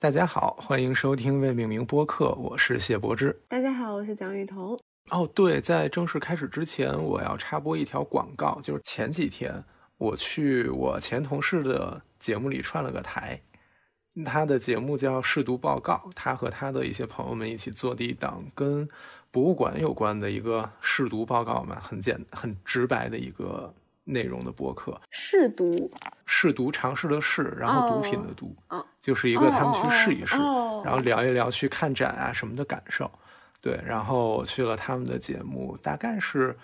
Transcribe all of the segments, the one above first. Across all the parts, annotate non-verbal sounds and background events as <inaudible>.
大家好，欢迎收听未命名播客，我是谢柏芝。大家好，我是蒋雨桐。哦，对，在正式开始之前，我要插播一条广告，就是前几天我去我前同事的节目里串了个台，他的节目叫《试读报告》，他和他的一些朋友们一起做的一档跟博物馆有关的一个试读报告嘛，很简很直白的一个内容的博客。试读，试读尝试的试，然后毒品的毒，哦就是一个他们去试一试，哦然后聊一聊去看展啊什么的感受。对，然后我去了他们的节目，大概是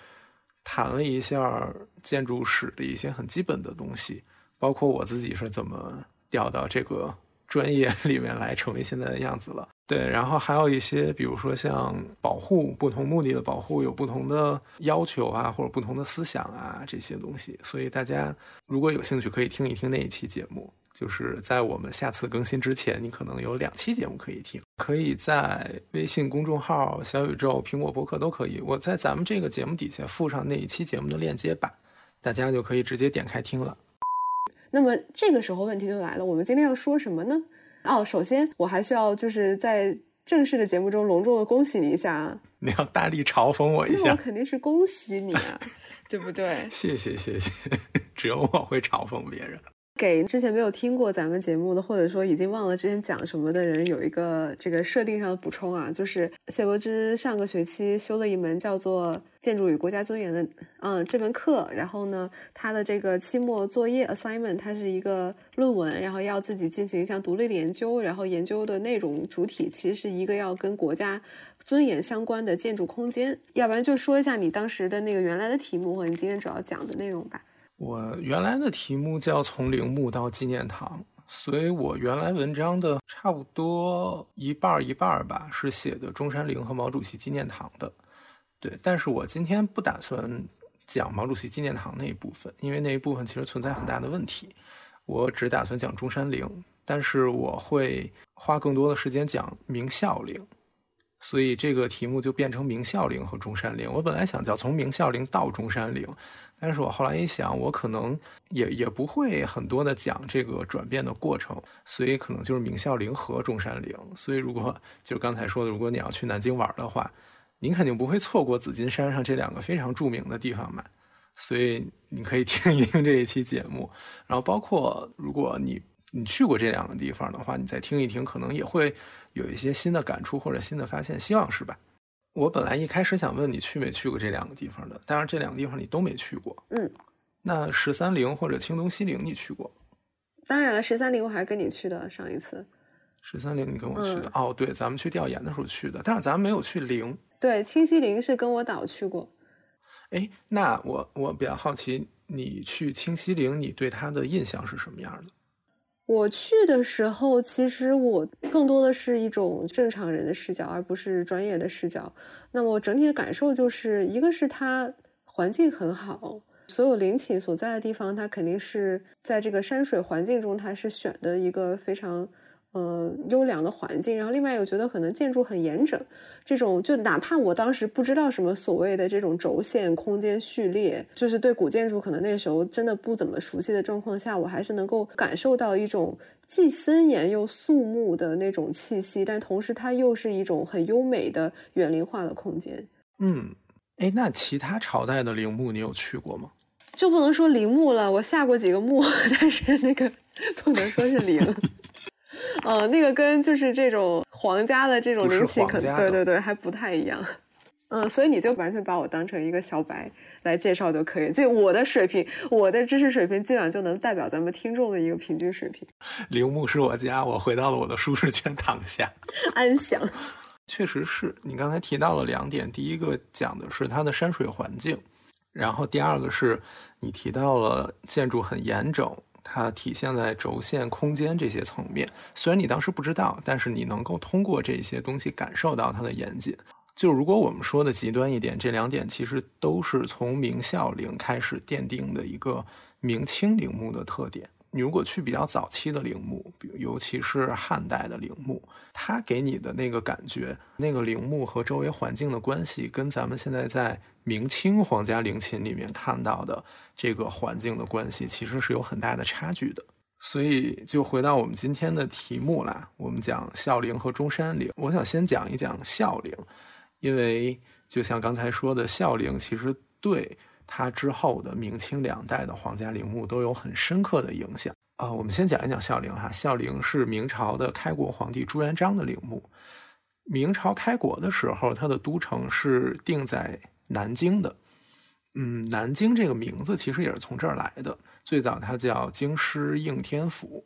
谈了一下建筑史的一些很基本的东西，包括我自己是怎么调到这个专业里面来，成为现在的样子了。对，然后还有一些，比如说像保护不同目的的保护有不同的要求啊，或者不同的思想啊这些东西，所以大家如果有兴趣，可以听一听那一期节目。就是在我们下次更新之前，你可能有两期节目可以听，可以在微信公众号、小宇宙、苹果播客都可以。我在咱们这个节目底下附上那一期节目的链接吧，大家就可以直接点开听了。那么这个时候问题就来了，我们今天要说什么呢？哦，首先我还需要就是在正式的节目中隆重的恭喜你一下啊，你要大力嘲讽我一 <laughs> 那我，肯定是恭喜你啊，对不对？谢 <laughs> 谢谢谢，<laughs> 只有我会嘲讽别人。给之前没有听过咱们节目的，或者说已经忘了之前讲什么的人，有一个这个设定上的补充啊，就是谢柏芝上个学期修了一门叫做《建筑与国家尊严》的嗯这门课，然后呢，他的这个期末作业 assignment 它是一个论文，然后要自己进行一项独立的研究，然后研究的内容主体其实是一个要跟国家尊严相关的建筑空间，要不然就说一下你当时的那个原来的题目和你今天主要讲的内容吧。我原来的题目叫从陵墓到纪念堂，所以我原来文章的差不多一半儿一半儿吧，是写的中山陵和毛主席纪念堂的。对，但是我今天不打算讲毛主席纪念堂那一部分，因为那一部分其实存在很大的问题。我只打算讲中山陵，但是我会花更多的时间讲明孝陵。所以这个题目就变成明孝陵和中山陵。我本来想叫从明孝陵到中山陵，但是我后来一想，我可能也也不会很多的讲这个转变的过程，所以可能就是明孝陵和中山陵。所以如果就刚才说的，如果你要去南京玩的话，您肯定不会错过紫金山上这两个非常著名的地方嘛。所以你可以听一听这一期节目，然后包括如果你你去过这两个地方的话，你再听一听，可能也会有一些新的感触或者新的发现，希望是吧？我本来一开始想问你去没去过这两个地方的，但是这两个地方你都没去过。嗯，那十三陵或者青东西陵你去过？当然了，十三陵我还是跟你去的上一次。十三陵你跟我去的、嗯哦，对，咱们去调研的时候去的，但是咱们没有去陵。对，清西陵是跟我导去过。哎，那我我比较好奇，你去清西陵，你对它的印象是什么样的？我去的时候，其实我更多的是一种正常人的视角，而不是专业的视角。那么我整体的感受就是，一个是它环境很好，所有陵寝所在的地方，它肯定是在这个山水环境中，它是选的一个非常呃优良的环境。然后另外，我觉得可能建筑很严整，这种就哪怕我当时不知道什么所谓的这种轴线、空间序列，就是对古建筑可能那时候真的不怎么熟悉的状况下，我还是能够感受到一种既森严又肃穆的那种气息，但同时它又是一种很优美的园林化的空间。嗯，哎，那其他朝代的陵墓你有去过吗？就不能说陵墓了，我下过几个墓，<laughs> 但是那个不能说是陵。呃，那个跟就是这种皇家的这种陵寝，可能对对对，还不太一样。<laughs> 嗯，所以你就完全把我当成一个小白来介绍就可以。就我的水平，我的知识水平，基本上就能代表咱们听众的一个平均水平。<laughs> 陵墓是我家，我回到了我的舒适圈躺下。<laughs> 安详。确实是你刚才提到了两点，第一个讲的是它的山水环境，然后第二个是你提到了建筑很严整，它体现在轴线、空间这些层面。虽然你当时不知道，但是你能够通过这些东西感受到它的严谨。就如果我们说的极端一点，这两点其实都是从明孝陵开始奠定的一个明清陵墓的特点。你如果去比较早期的陵墓，比如尤其是汉代的陵墓，它给你的那个感觉，那个陵墓和周围环境的关系，跟咱们现在在明清皇家陵寝里面看到的这个环境的关系，其实是有很大的差距的。所以就回到我们今天的题目啦，我们讲孝陵和中山陵。我想先讲一讲孝陵，因为就像刚才说的，孝陵其实对它之后的明清两代的皇家陵墓都有很深刻的影响啊。我们先讲一讲孝陵哈，孝陵是明朝的开国皇帝朱元璋的陵墓。明朝开国的时候，它的都城是定在南京的。嗯，南京这个名字其实也是从这儿来的。最早它叫京师应天府，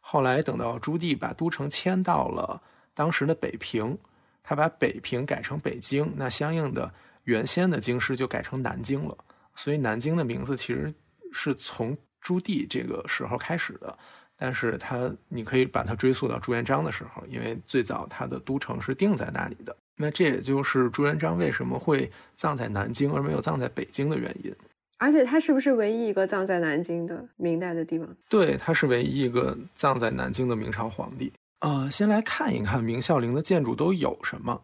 后来等到朱棣把都城迁到了当时的北平，他把北平改成北京，那相应的原先的京师就改成南京了。所以南京的名字其实是从朱棣这个时候开始的，但是它你可以把它追溯到朱元璋的时候，因为最早它的都城是定在那里的。那这也就是朱元璋为什么会葬在南京而没有葬在北京的原因。而且他是不是唯一一个葬在南京的明代的帝王？对，他是唯一一个葬在南京的明朝皇帝。呃，先来看一看明孝陵的建筑都有什么。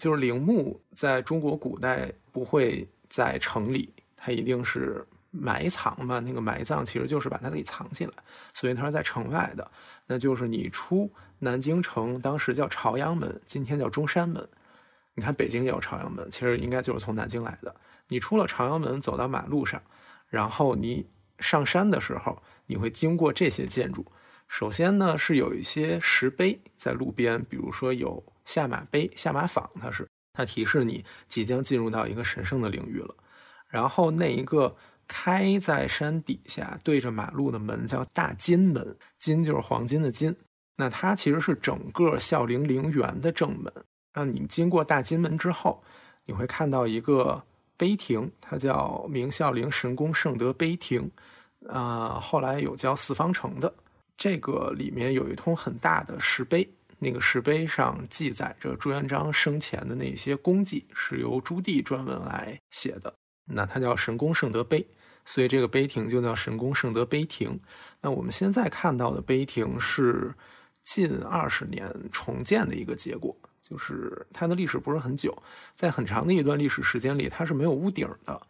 就是陵墓在中国古代不会在城里，它一定是埋藏嘛。那个埋葬其实就是把它给藏起来，所以它是在城外的。那就是你出南京城，当时叫朝阳门，今天叫中山门。你看，北京也有朝阳门，其实应该就是从南京来的。你出了朝阳门，走到马路上，然后你上山的时候，你会经过这些建筑。首先呢，是有一些石碑在路边，比如说有下马碑、下马坊，它是它提示你即将进入到一个神圣的领域了。然后那一个开在山底下对着马路的门叫大金门，金就是黄金的金，那它其实是整个孝陵陵园的正门。那你经过大金门之后，你会看到一个碑亭，它叫明孝陵神功圣德碑亭，啊，后来有叫四方城的。这个里面有一通很大的石碑，那个石碑上记载着朱元璋生前的那些功绩，是由朱棣撰文来写的。那它叫神功圣德碑，所以这个碑亭就叫神功圣德碑亭。那我们现在看到的碑亭是近二十年重建的一个结果。就是它的历史不是很久，在很长的一段历史时间里，它是没有屋顶的，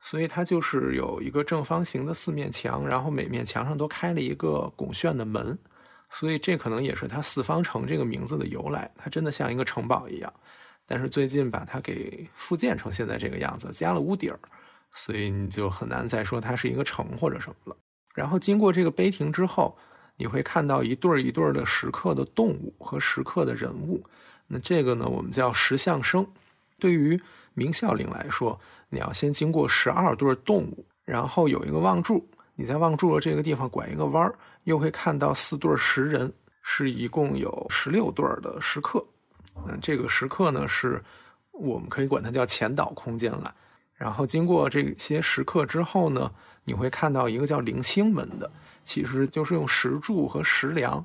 所以它就是有一个正方形的四面墙，然后每面墙上都开了一个拱券的门，所以这可能也是它四方城这个名字的由来。它真的像一个城堡一样，但是最近把它给复建成现在这个样子，加了屋顶，所以你就很难再说它是一个城或者什么了。然后经过这个碑亭之后，你会看到一对一对的石刻的动物和石刻的人物。那这个呢，我们叫石像生。对于明孝陵来说，你要先经过十二对动物，然后有一个望柱，你在望柱的这个地方拐一个弯儿，又会看到四对石人，是一共有十六对的石刻。那这个石刻呢，是我们可以管它叫前导空间了。然后经过这些石刻之后呢，你会看到一个叫灵星门的，其实就是用石柱和石梁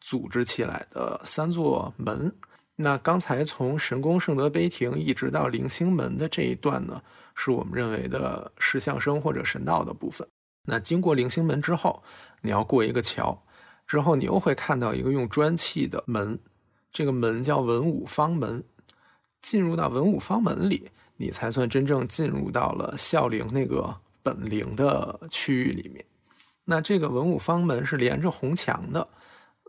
组织起来的三座门。那刚才从神功圣德碑亭一直到灵星门的这一段呢，是我们认为的石像生或者神道的部分。那经过灵星门之后，你要过一个桥，之后你又会看到一个用砖砌的门，这个门叫文武方门。进入到文武方门里，你才算真正进入到了孝陵那个本陵的区域里面。那这个文武方门是连着红墙的，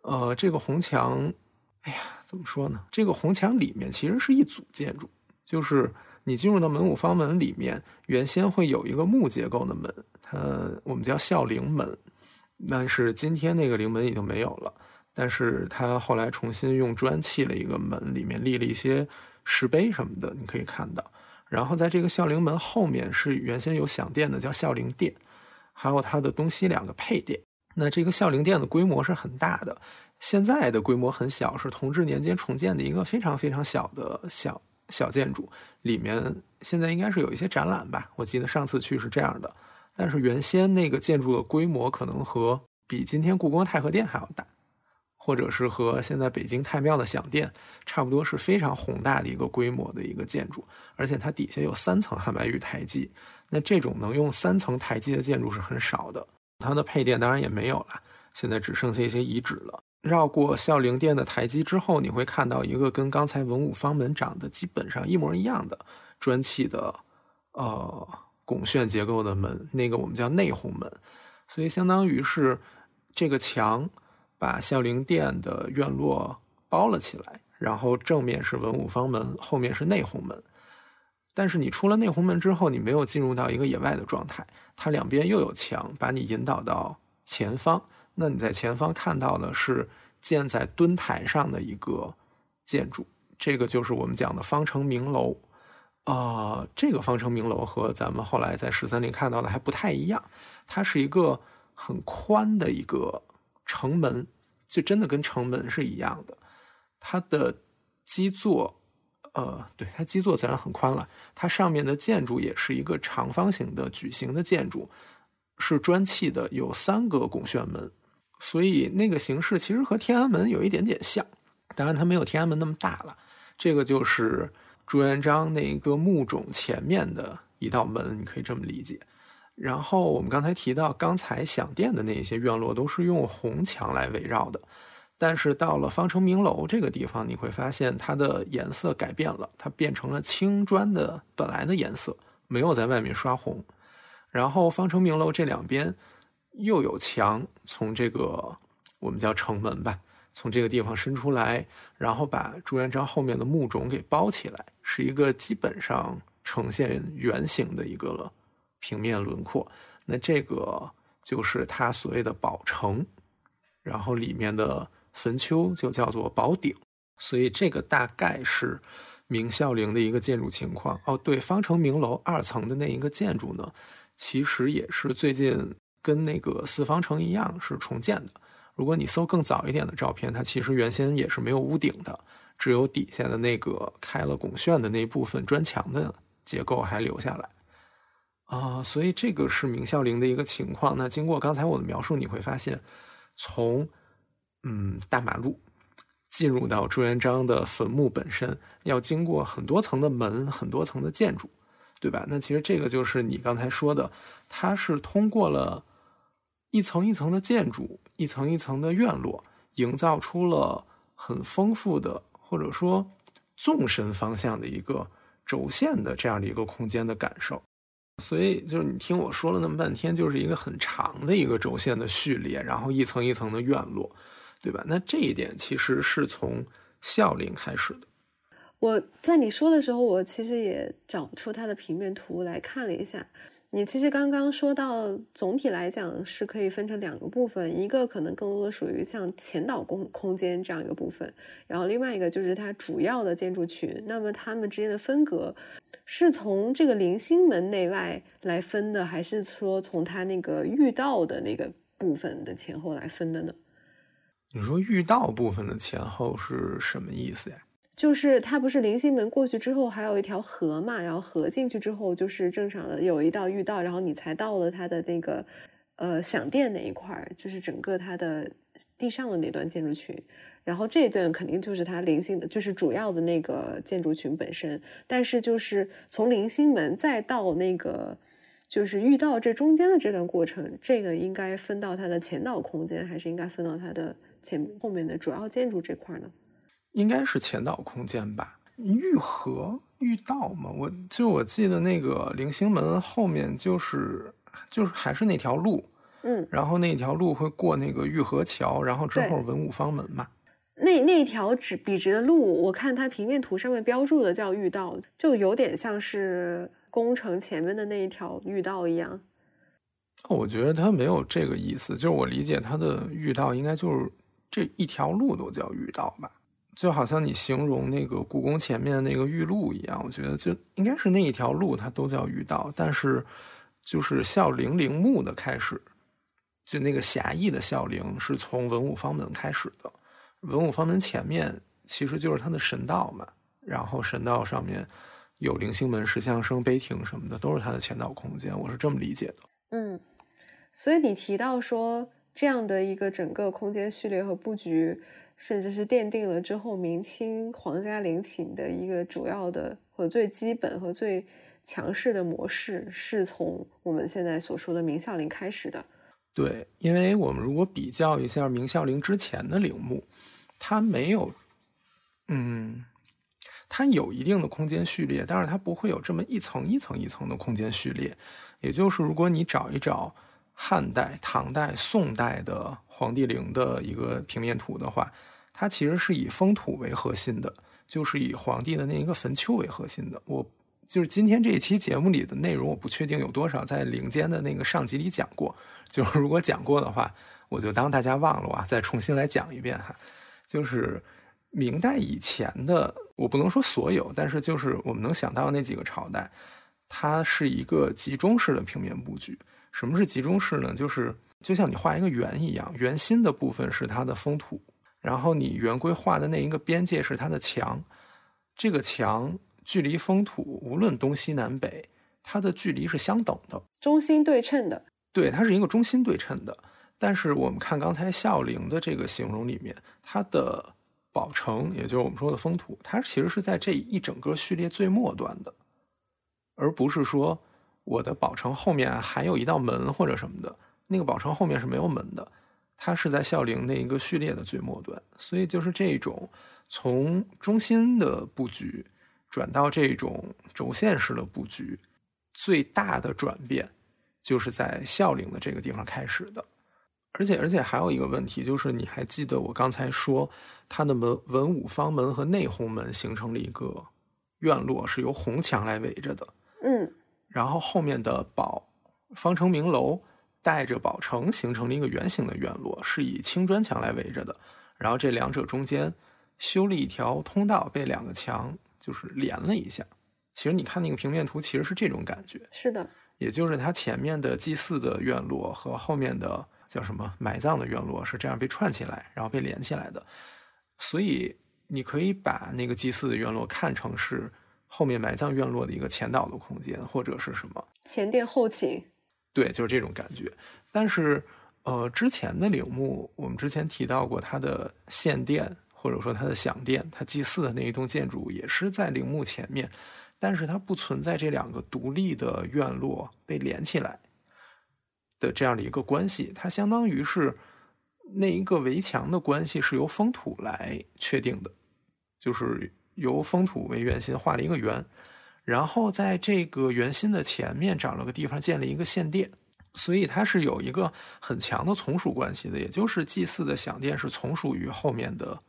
呃，这个红墙。哎呀，怎么说呢？这个红墙里面其实是一组建筑，就是你进入到门武方门里面，原先会有一个木结构的门，它我们叫孝陵门，但是今天那个陵门已经没有了，但是它后来重新用砖砌了一个门，里面立了一些石碑什么的，你可以看到。然后在这个孝陵门后面是原先有享殿的，叫孝陵殿，还有它的东西两个配殿。那这个孝陵殿的规模是很大的。现在的规模很小，是同治年间重建的一个非常非常小的小小建筑，里面现在应该是有一些展览吧。我记得上次去是这样的，但是原先那个建筑的规模可能和比今天故宫太和殿还要大，或者是和现在北京太庙的享殿差不多，是非常宏大的一个规模的一个建筑，而且它底下有三层汉白玉台基。那这种能用三层台基的建筑是很少的，它的配殿当然也没有了，现在只剩下一些遗址了。绕过孝陵殿的台基之后，你会看到一个跟刚才文武方门长得基本上一模一样的砖砌的，呃，拱券结构的门，那个我们叫内红门。所以相当于是这个墙把孝陵殿的院落包了起来，然后正面是文武方门，后面是内红门。但是你出了内红门之后，你没有进入到一个野外的状态，它两边又有墙把你引导到前方。那你在前方看到的是建在墩台上的一个建筑，这个就是我们讲的方城明楼。啊，这个方城明楼和咱们后来在十三陵看到的还不太一样，它是一个很宽的一个城门，就真的跟城门是一样的。它的基座。呃，对，它基座自然很宽了。它上面的建筑也是一个长方形的矩形的建筑，是砖砌的，有三个拱券门，所以那个形式其实和天安门有一点点像。当然，它没有天安门那么大了。这个就是朱元璋那个墓冢前面的一道门，你可以这么理解。然后我们刚才提到，刚才享殿的那些院落都是用红墙来围绕的。但是到了方城明楼这个地方，你会发现它的颜色改变了，它变成了青砖的本来的颜色，没有在外面刷红。然后方城明楼这两边又有墙，从这个我们叫城门吧，从这个地方伸出来，然后把朱元璋后面的墓冢给包起来，是一个基本上呈现圆形的一个了平面轮廓。那这个就是它所谓的宝城，然后里面的。坟丘就叫做宝顶，所以这个大概是明孝陵的一个建筑情况。哦，对，方城明楼二层的那一个建筑呢，其实也是最近跟那个四方城一样是重建的。如果你搜更早一点的照片，它其实原先也是没有屋顶的，只有底下的那个开了拱券的那部分砖墙的结构还留下来。啊，所以这个是明孝陵的一个情况。那经过刚才我的描述，你会发现从嗯，大马路进入到朱元璋的坟墓本身，要经过很多层的门，很多层的建筑，对吧？那其实这个就是你刚才说的，它是通过了一层一层的建筑，一层一层的院落，营造出了很丰富的或者说纵深方向的一个轴线的这样的一个空间的感受。所以就是你听我说了那么半天，就是一个很长的一个轴线的序列，然后一层一层的院落。对吧？那这一点其实是从孝陵开始的。我在你说的时候，我其实也找出它的平面图来看了一下。你其实刚刚说到，总体来讲是可以分成两个部分，一个可能更多的属于像前导空空间这样一个部分，然后另外一个就是它主要的建筑群。那么它们之间的分隔是从这个零星门内外来分的，还是说从它那个御道的那个部分的前后来分的呢？你说御道部分的前后是什么意思呀？就是它不是临星门过去之后还有一条河嘛，然后河进去之后就是正常的有一道御道，然后你才到了它的那个呃享殿那一块儿，就是整个它的地上的那段建筑群，然后这一段肯定就是它零星的，就是主要的那个建筑群本身。但是就是从零星门再到那个就是御道这中间的这段过程，这个应该分到它的前导空间，还是应该分到它的？前后面的主要建筑这块呢，应该是前导空间吧？御河御道嘛，我就我记得那个零星门后面就是就是还是那条路，嗯，然后那条路会过那个御河桥，然后之后文武方门嘛。那那条直笔直的路，我看它平面图上面标注的叫御道，就有点像是宫城前面的那一条御道一样。我觉得它没有这个意思，就是我理解它的御道应该就是。这一条路都叫御道吧，就好像你形容那个故宫前面那个御路一样，我觉得就应该是那一条路它都叫御道。但是，就是孝陵陵墓的开始，就那个狭义的孝陵是从文武方门开始的。文武方门前面其实就是它的神道嘛，然后神道上面有灵星门、石像生、碑亭什么的，都是它的前导空间。我是这么理解的。嗯，所以你提到说。这样的一个整个空间序列和布局，甚至是奠定了之后明清皇家陵寝的一个主要的和最基本和最强势的模式，是从我们现在所说的明孝陵开始的。对，因为我们如果比较一下明孝陵之前的陵墓，它没有，嗯，它有一定的空间序列，但是它不会有这么一层一层一层的空间序列。也就是如果你找一找。汉代、唐代、宋代的皇帝陵的一个平面图的话，它其实是以封土为核心的，就是以皇帝的那一个坟丘为核心的。我就是今天这一期节目里的内容，我不确定有多少在陵间的那个上集里讲过，就是 <laughs> 如果讲过的话，我就当大家忘了啊，再重新来讲一遍哈。就是明代以前的，我不能说所有，但是就是我们能想到那几个朝代。它是一个集中式的平面布局。什么是集中式呢？就是就像你画一个圆一样，圆心的部分是它的封土，然后你圆规画的那一个边界是它的墙。这个墙距离封土，无论东西南北，它的距离是相等的，中心对称的。对，它是一个中心对称的。但是我们看刚才孝陵的这个形容里面，它的宝城，也就是我们说的封土，它其实是在这一整个序列最末端的。而不是说我的宝城后面还有一道门或者什么的，那个宝城后面是没有门的，它是在孝陵那一个序列的最末端，所以就是这种从中心的布局转到这种轴线式的布局，最大的转变就是在孝陵的这个地方开始的，而且而且还有一个问题就是，你还记得我刚才说它的门文武方门和内红门形成了一个院落，是由红墙来围着的。嗯，然后后面的宝方城明楼带着宝城形成了一个圆形的院落，是以青砖墙来围着的。然后这两者中间修了一条通道，被两个墙就是连了一下。其实你看那个平面图，其实是这种感觉。是的，也就是它前面的祭祀的院落和后面的叫什么埋葬的院落是这样被串起来，然后被连起来的。所以你可以把那个祭祀的院落看成是。后面埋葬院落的一个前导的空间，或者是什么前殿后寝，对，就是这种感觉。但是，呃，之前的陵墓，我们之前提到过，它的献殿或者说它的享殿，它祭祀的那一栋建筑也是在陵墓前面，但是它不存在这两个独立的院落被连起来的这样的一个关系，它相当于是那一个围墙的关系是由封土来确定的，就是。由封土为圆心画了一个圆，然后在这个圆心的前面找了个地方建了一个献殿，所以它是有一个很强的从属关系的，也就是祭祀的享殿是从属于后面的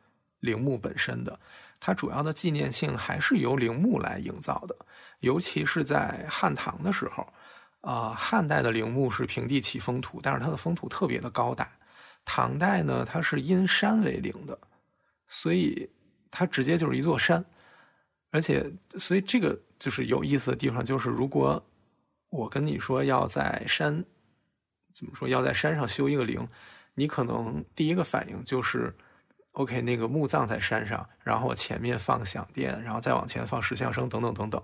陵墓本身的，它主要的纪念性还是由陵墓来营造的，尤其是在汉唐的时候，啊，汉代的陵墓是平地起封土，但是它的封土特别的高大，唐代呢，它是因山为陵的，所以。它直接就是一座山，而且，所以这个就是有意思的地方，就是如果我跟你说要在山，怎么说要在山上修一个陵，你可能第一个反应就是，OK，那个墓葬在山上，然后我前面放响殿，然后再往前放石像生等等等等。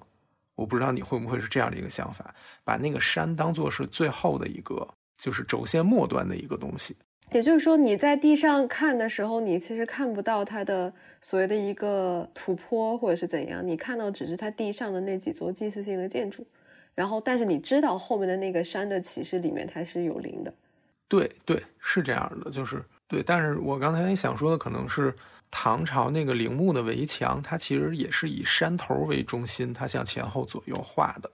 我不知道你会不会是这样的一个想法，把那个山当做是最后的一个，就是轴线末端的一个东西。也就是说，你在地上看的时候，你其实看不到它的所谓的一个土坡或者是怎样，你看到只是它地上的那几座祭祀性的建筑。然后，但是你知道后面的那个山的起势里面它是有灵的。对对，是这样的，就是对。但是我刚才想说的可能是唐朝那个陵墓的围墙，它其实也是以山头为中心，它向前后左右画的。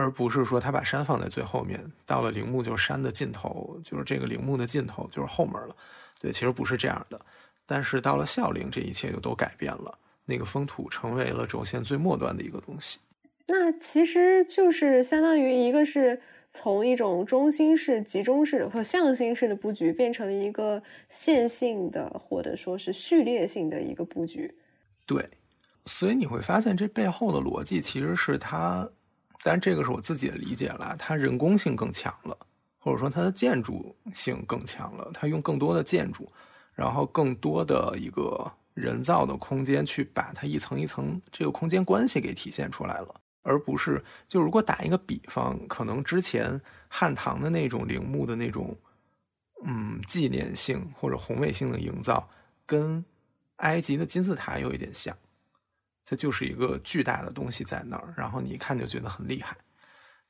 而不是说他把山放在最后面，到了陵墓就是山的尽头，就是这个陵墓的尽头就是后门了。对，其实不是这样的。但是到了孝陵，这一切就都改变了，那个封土成为了轴线最末端的一个东西。那其实就是相当于一个是从一种中心式、集中式或向心式的布局，变成了一个线性的或者说是序列性的一个布局。对，所以你会发现这背后的逻辑其实是它。但这个是我自己的理解了，它人工性更强了，或者说它的建筑性更强了，它用更多的建筑，然后更多的一个人造的空间去把它一层一层这个空间关系给体现出来了，而不是就如果打一个比方，可能之前汉唐的那种陵墓的那种嗯纪念性或者宏伟性的营造，跟埃及的金字塔有一点像。它就是一个巨大的东西在那儿，然后你一看就觉得很厉害。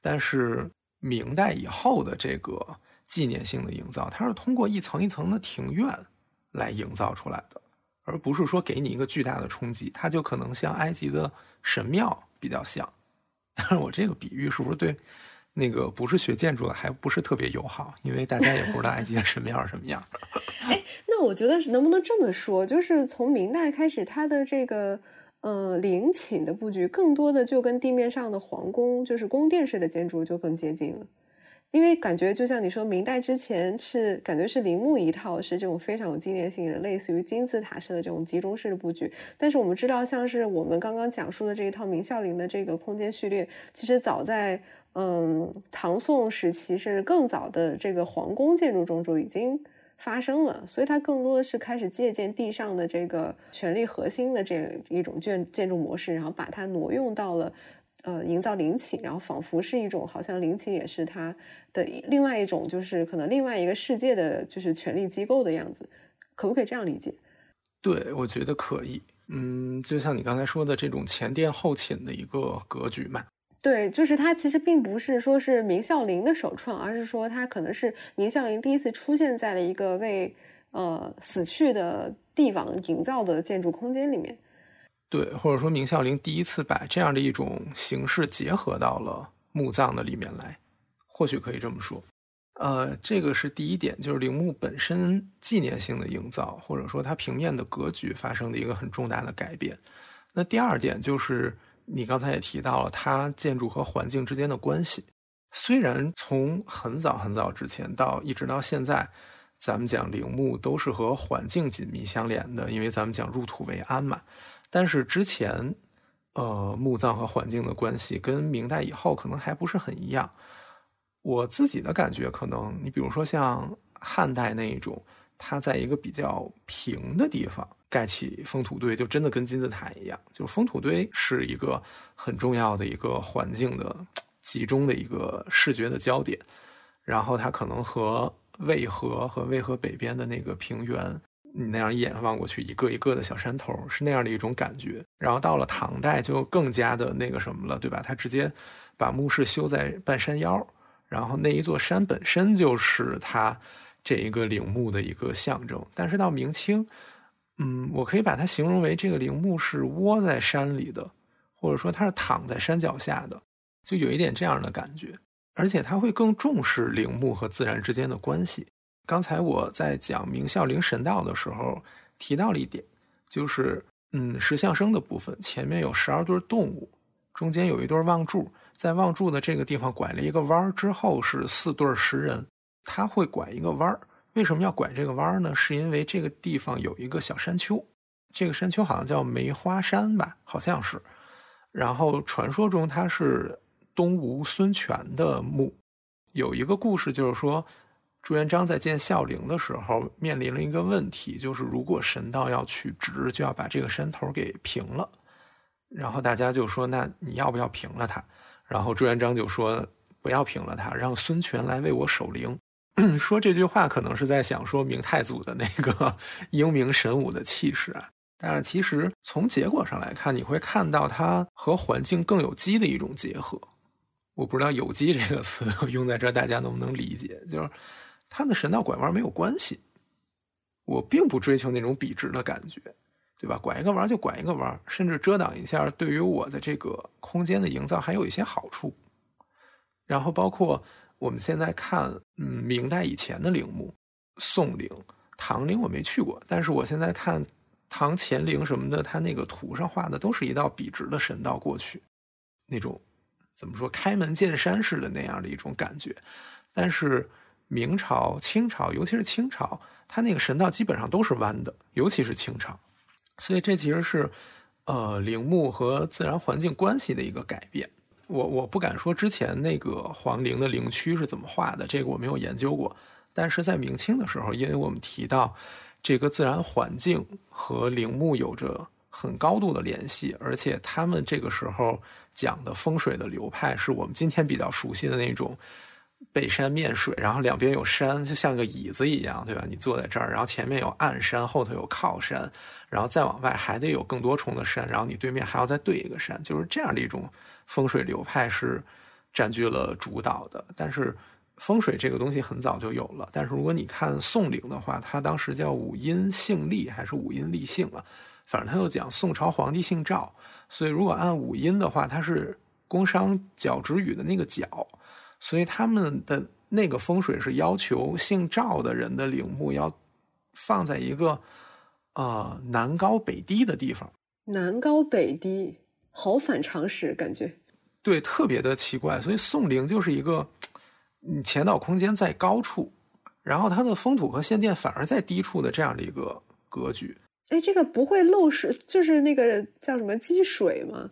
但是明代以后的这个纪念性的营造，它是通过一层一层的庭院来营造出来的，而不是说给你一个巨大的冲击。它就可能像埃及的神庙比较像。但是我这个比喻是不是对那个不是学建筑的还不是特别友好，因为大家也不知道埃及的神庙是什么样。<laughs> 哎，那我觉得能不能这么说，就是从明代开始，它的这个呃陵寝的布局，更多的就跟地面上的皇宫，就是宫殿式的建筑就更接近了。因为感觉就像你说，明代之前是感觉是陵墓一套，是这种非常有纪念性的，类似于金字塔式的这种集中式的布局。但是我们知道，像是我们刚刚讲述的这一套明孝陵的这个空间序列，其实早在嗯唐宋时期，甚至更早的这个皇宫建筑中就已经发生了。所以它更多的是开始借鉴地上的这个权力核心的这一种建建筑模式，然后把它挪用到了。呃，营造陵寝，然后仿佛是一种，好像陵寝也是它的另外一种，就是可能另外一个世界的就是权力机构的样子，可不可以这样理解？对，我觉得可以。嗯，就像你刚才说的这种前殿后寝的一个格局嘛。对，就是它其实并不是说是明孝陵的首创，而是说它可能是明孝陵第一次出现在了一个为呃死去的帝王营造的建筑空间里面。对，或者说明孝陵第一次把这样的一种形式结合到了墓葬的里面来，或许可以这么说。呃，这个是第一点，就是陵墓本身纪念性的营造，或者说它平面的格局发生的一个很重大的改变。那第二点就是你刚才也提到了，它建筑和环境之间的关系。虽然从很早很早之前到一直到现在，咱们讲陵墓都是和环境紧密相连的，因为咱们讲入土为安嘛。但是之前，呃，墓葬和环境的关系跟明代以后可能还不是很一样。我自己的感觉，可能你比如说像汉代那一种，它在一个比较平的地方盖起封土堆，就真的跟金字塔一样。就是封土堆是一个很重要的一个环境的集中的一个视觉的焦点，然后它可能和渭河和渭河北边的那个平原。你那样一眼望过去，一个一个的小山头，是那样的一种感觉。然后到了唐代，就更加的那个什么了，对吧？他直接把墓室修在半山腰，然后那一座山本身就是他这一个陵墓的一个象征。但是到明清，嗯，我可以把它形容为这个陵墓是窝在山里的，或者说它是躺在山脚下的，就有一点这样的感觉。而且他会更重视陵墓和自然之间的关系。刚才我在讲明孝陵神道的时候提到了一点，就是嗯石像生的部分，前面有十二对动物，中间有一对望柱，在望柱的这个地方拐了一个弯儿之后是四对石人，他会拐一个弯儿，为什么要拐这个弯儿呢？是因为这个地方有一个小山丘，这个山丘好像叫梅花山吧，好像是，然后传说中它是东吴孙权的墓，有一个故事就是说。朱元璋在建孝陵的时候，面临了一个问题，就是如果神道要取直，就要把这个山头给平了。然后大家就说：“那你要不要平了它？”然后朱元璋就说：“不要平了它，让孙权来为我守陵。” <clears throat> 说这句话可能是在想说明太祖的那个 <laughs> 英明神武的气势啊。但是其实从结果上来看，你会看到它和环境更有机的一种结合。我不知道“有机”这个词 <laughs> 用在这儿，大家能不能理解？就是。它的神道拐弯没有关系，我并不追求那种笔直的感觉，对吧？拐一个弯就拐一个弯，甚至遮挡一下，对于我的这个空间的营造还有一些好处。然后包括我们现在看，嗯，明代以前的陵墓，宋陵、唐陵我没去过，但是我现在看唐乾陵什么的，它那个图上画的都是一道笔直的神道过去，那种怎么说开门见山似的那样的一种感觉，但是。明朝、清朝，尤其是清朝，它那个神道基本上都是弯的，尤其是清朝，所以这其实是，呃，陵墓和自然环境关系的一个改变。我我不敢说之前那个皇陵的陵区是怎么画的，这个我没有研究过。但是在明清的时候，因为我们提到这个自然环境和陵墓有着很高度的联系，而且他们这个时候讲的风水的流派，是我们今天比较熟悉的那种。背山面水，然后两边有山，就像个椅子一样，对吧？你坐在这儿，然后前面有暗山，后头有靠山，然后再往外还得有更多重的山，然后你对面还要再对一个山，就是这样的一种风水流派是占据了主导的。但是风水这个东西很早就有了，但是如果你看宋陵的话，它当时叫五阴姓历还是五阴立姓啊？反正他又讲宋朝皇帝姓赵，所以如果按五阴的话，它是工商角徵羽的那个角。所以他们的那个风水是要求姓赵的人的陵墓要放在一个呃南高北低的地方。南高北低，好反常识，感觉。对，特别的奇怪。所以宋陵就是一个，嗯，乾道空间在高处，然后它的封土和限电反而在低处的这样的一个格局。哎，这个不会漏水，就是那个叫什么积水吗？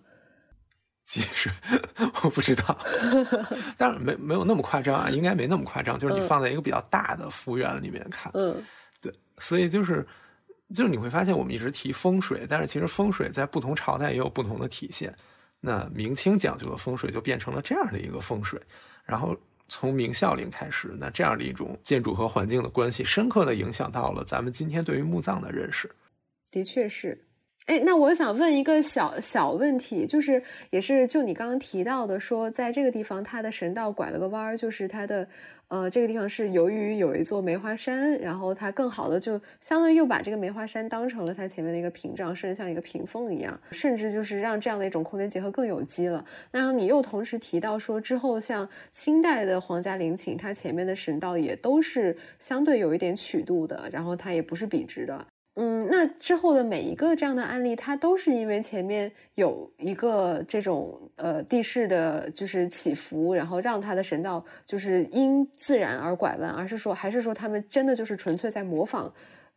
积水，我不知道，<laughs> 当然没没有那么夸张啊，应该没那么夸张。就是你放在一个比较大的幅员里面看，嗯，对，所以就是就是你会发现，我们一直提风水，但是其实风水在不同朝代也有不同的体现。那明清讲究的风水就变成了这样的一个风水，然后从明孝陵开始，那这样的一种建筑和环境的关系，深刻的影响到了咱们今天对于墓葬的认识。的确是，哎，那我想问一个小小问题，就是也是就你刚刚提到的，说在这个地方它的神道拐了个弯儿，就是它的呃这个地方是由于有一座梅花山，然后它更好的就相当于又把这个梅花山当成了它前面的一个屏障，甚至像一个屏风一样，甚至就是让这样的一种空间结合更有机了。然后你又同时提到说，之后像清代的皇家陵寝，它前面的神道也都是相对有一点曲度的，然后它也不是笔直的。嗯，那之后的每一个这样的案例，它都是因为前面有一个这种呃地势的，就是起伏，然后让它的神道就是因自然而拐弯，而是说还是说他们真的就是纯粹在模仿，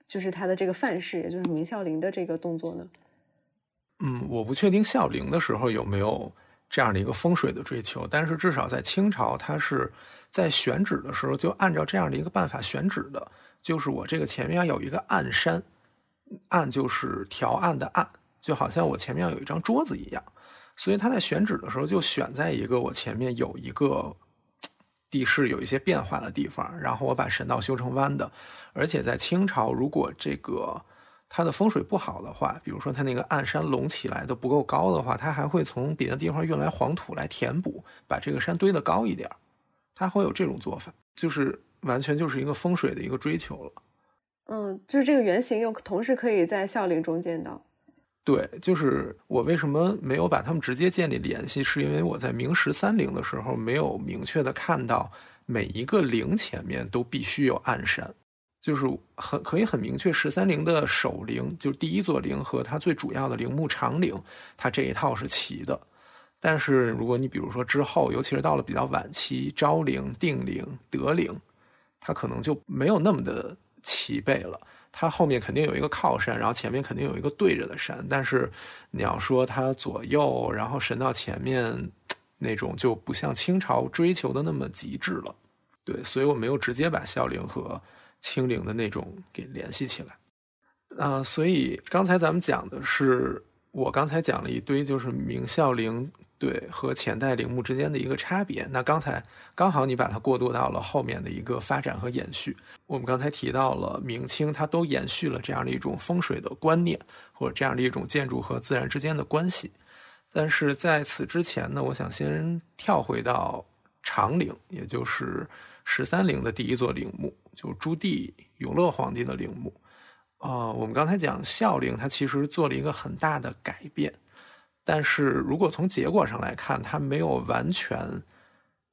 就是他的这个范式，也就是明孝陵的这个动作呢？嗯，我不确定孝陵的时候有没有这样的一个风水的追求，但是至少在清朝，它是在选址的时候就按照这样的一个办法选址的，就是我这个前面要有一个暗山。案就是条案的案，就好像我前面要有一张桌子一样，所以他在选址的时候就选在一个我前面有一个地势有一些变化的地方，然后我把神道修成弯的。而且在清朝，如果这个它的风水不好的话，比如说它那个暗山隆起来的不够高的话，它还会从别的地方运来黄土来填补，把这个山堆得高一点。它会有这种做法，就是完全就是一个风水的一个追求了。嗯，就是这个原型又同时可以在孝陵中见到。对，就是我为什么没有把他们直接建立联系，是因为我在明十三陵的时候没有明确的看到每一个陵前面都必须有暗山，就是很可以很明确，十三陵的首陵就是第一座陵和它最主要的陵墓长陵，它这一套是齐的。但是如果你比如说之后，尤其是到了比较晚期，昭陵、定陵、德陵，它可能就没有那么的。齐备了，它后面肯定有一个靠山，然后前面肯定有一个对着的山。但是你要说它左右，然后神到前面那种，就不像清朝追求的那么极致了。对，所以我没有直接把孝陵和清陵的那种给联系起来。啊，所以刚才咱们讲的是，我刚才讲了一堆，就是明孝陵。对，和前代陵墓之间的一个差别。那刚才刚好你把它过渡到了后面的一个发展和延续。我们刚才提到了明清，它都延续了这样的一种风水的观念，或者这样的一种建筑和自然之间的关系。但是在此之前呢，我想先跳回到长陵，也就是十三陵的第一座陵墓，就朱棣永乐皇帝的陵墓。啊，我们刚才讲孝陵，它其实做了一个很大的改变。但是如果从结果上来看，它没有完全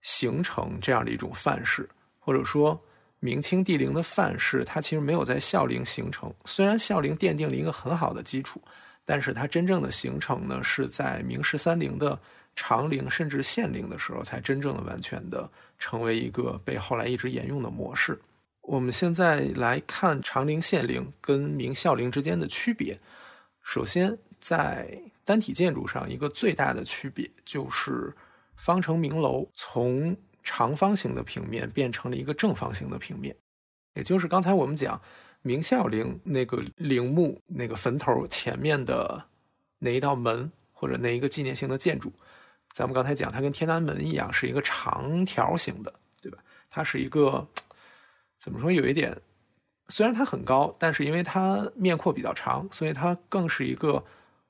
形成这样的一种范式，或者说明清帝陵的范式，它其实没有在孝陵形成。虽然孝陵奠定了一个很好的基础，但是它真正的形成呢，是在明十三陵的长陵甚至献陵的时候，才真正的完全的成为一个被后来一直沿用的模式。我们现在来看长陵、献陵跟明孝陵之间的区别。首先在单体建筑上一个最大的区别就是方城明楼从长方形的平面变成了一个正方形的平面，也就是刚才我们讲明孝陵那个陵墓那个坟头前面的那一道门或者那一个纪念性的建筑，咱们刚才讲它跟天安门一样是一个长条形的，对吧？它是一个怎么说有一点，虽然它很高，但是因为它面阔比较长，所以它更是一个。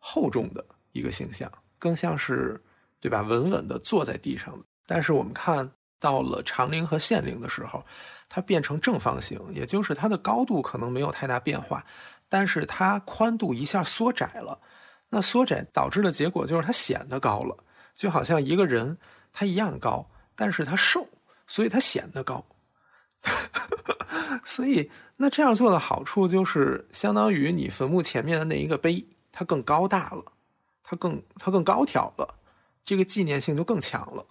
厚重的一个形象，更像是，对吧？稳稳的坐在地上的。但是我们看到了长陵和献陵的时候，它变成正方形，也就是它的高度可能没有太大变化，但是它宽度一下缩窄了。那缩窄导致的结果就是它显得高了，就好像一个人他一样高，但是他瘦，所以他显得高。<laughs> 所以那这样做的好处就是，相当于你坟墓前面的那一个碑，它更高大了，它更它更高挑了，这个纪念性就更强了。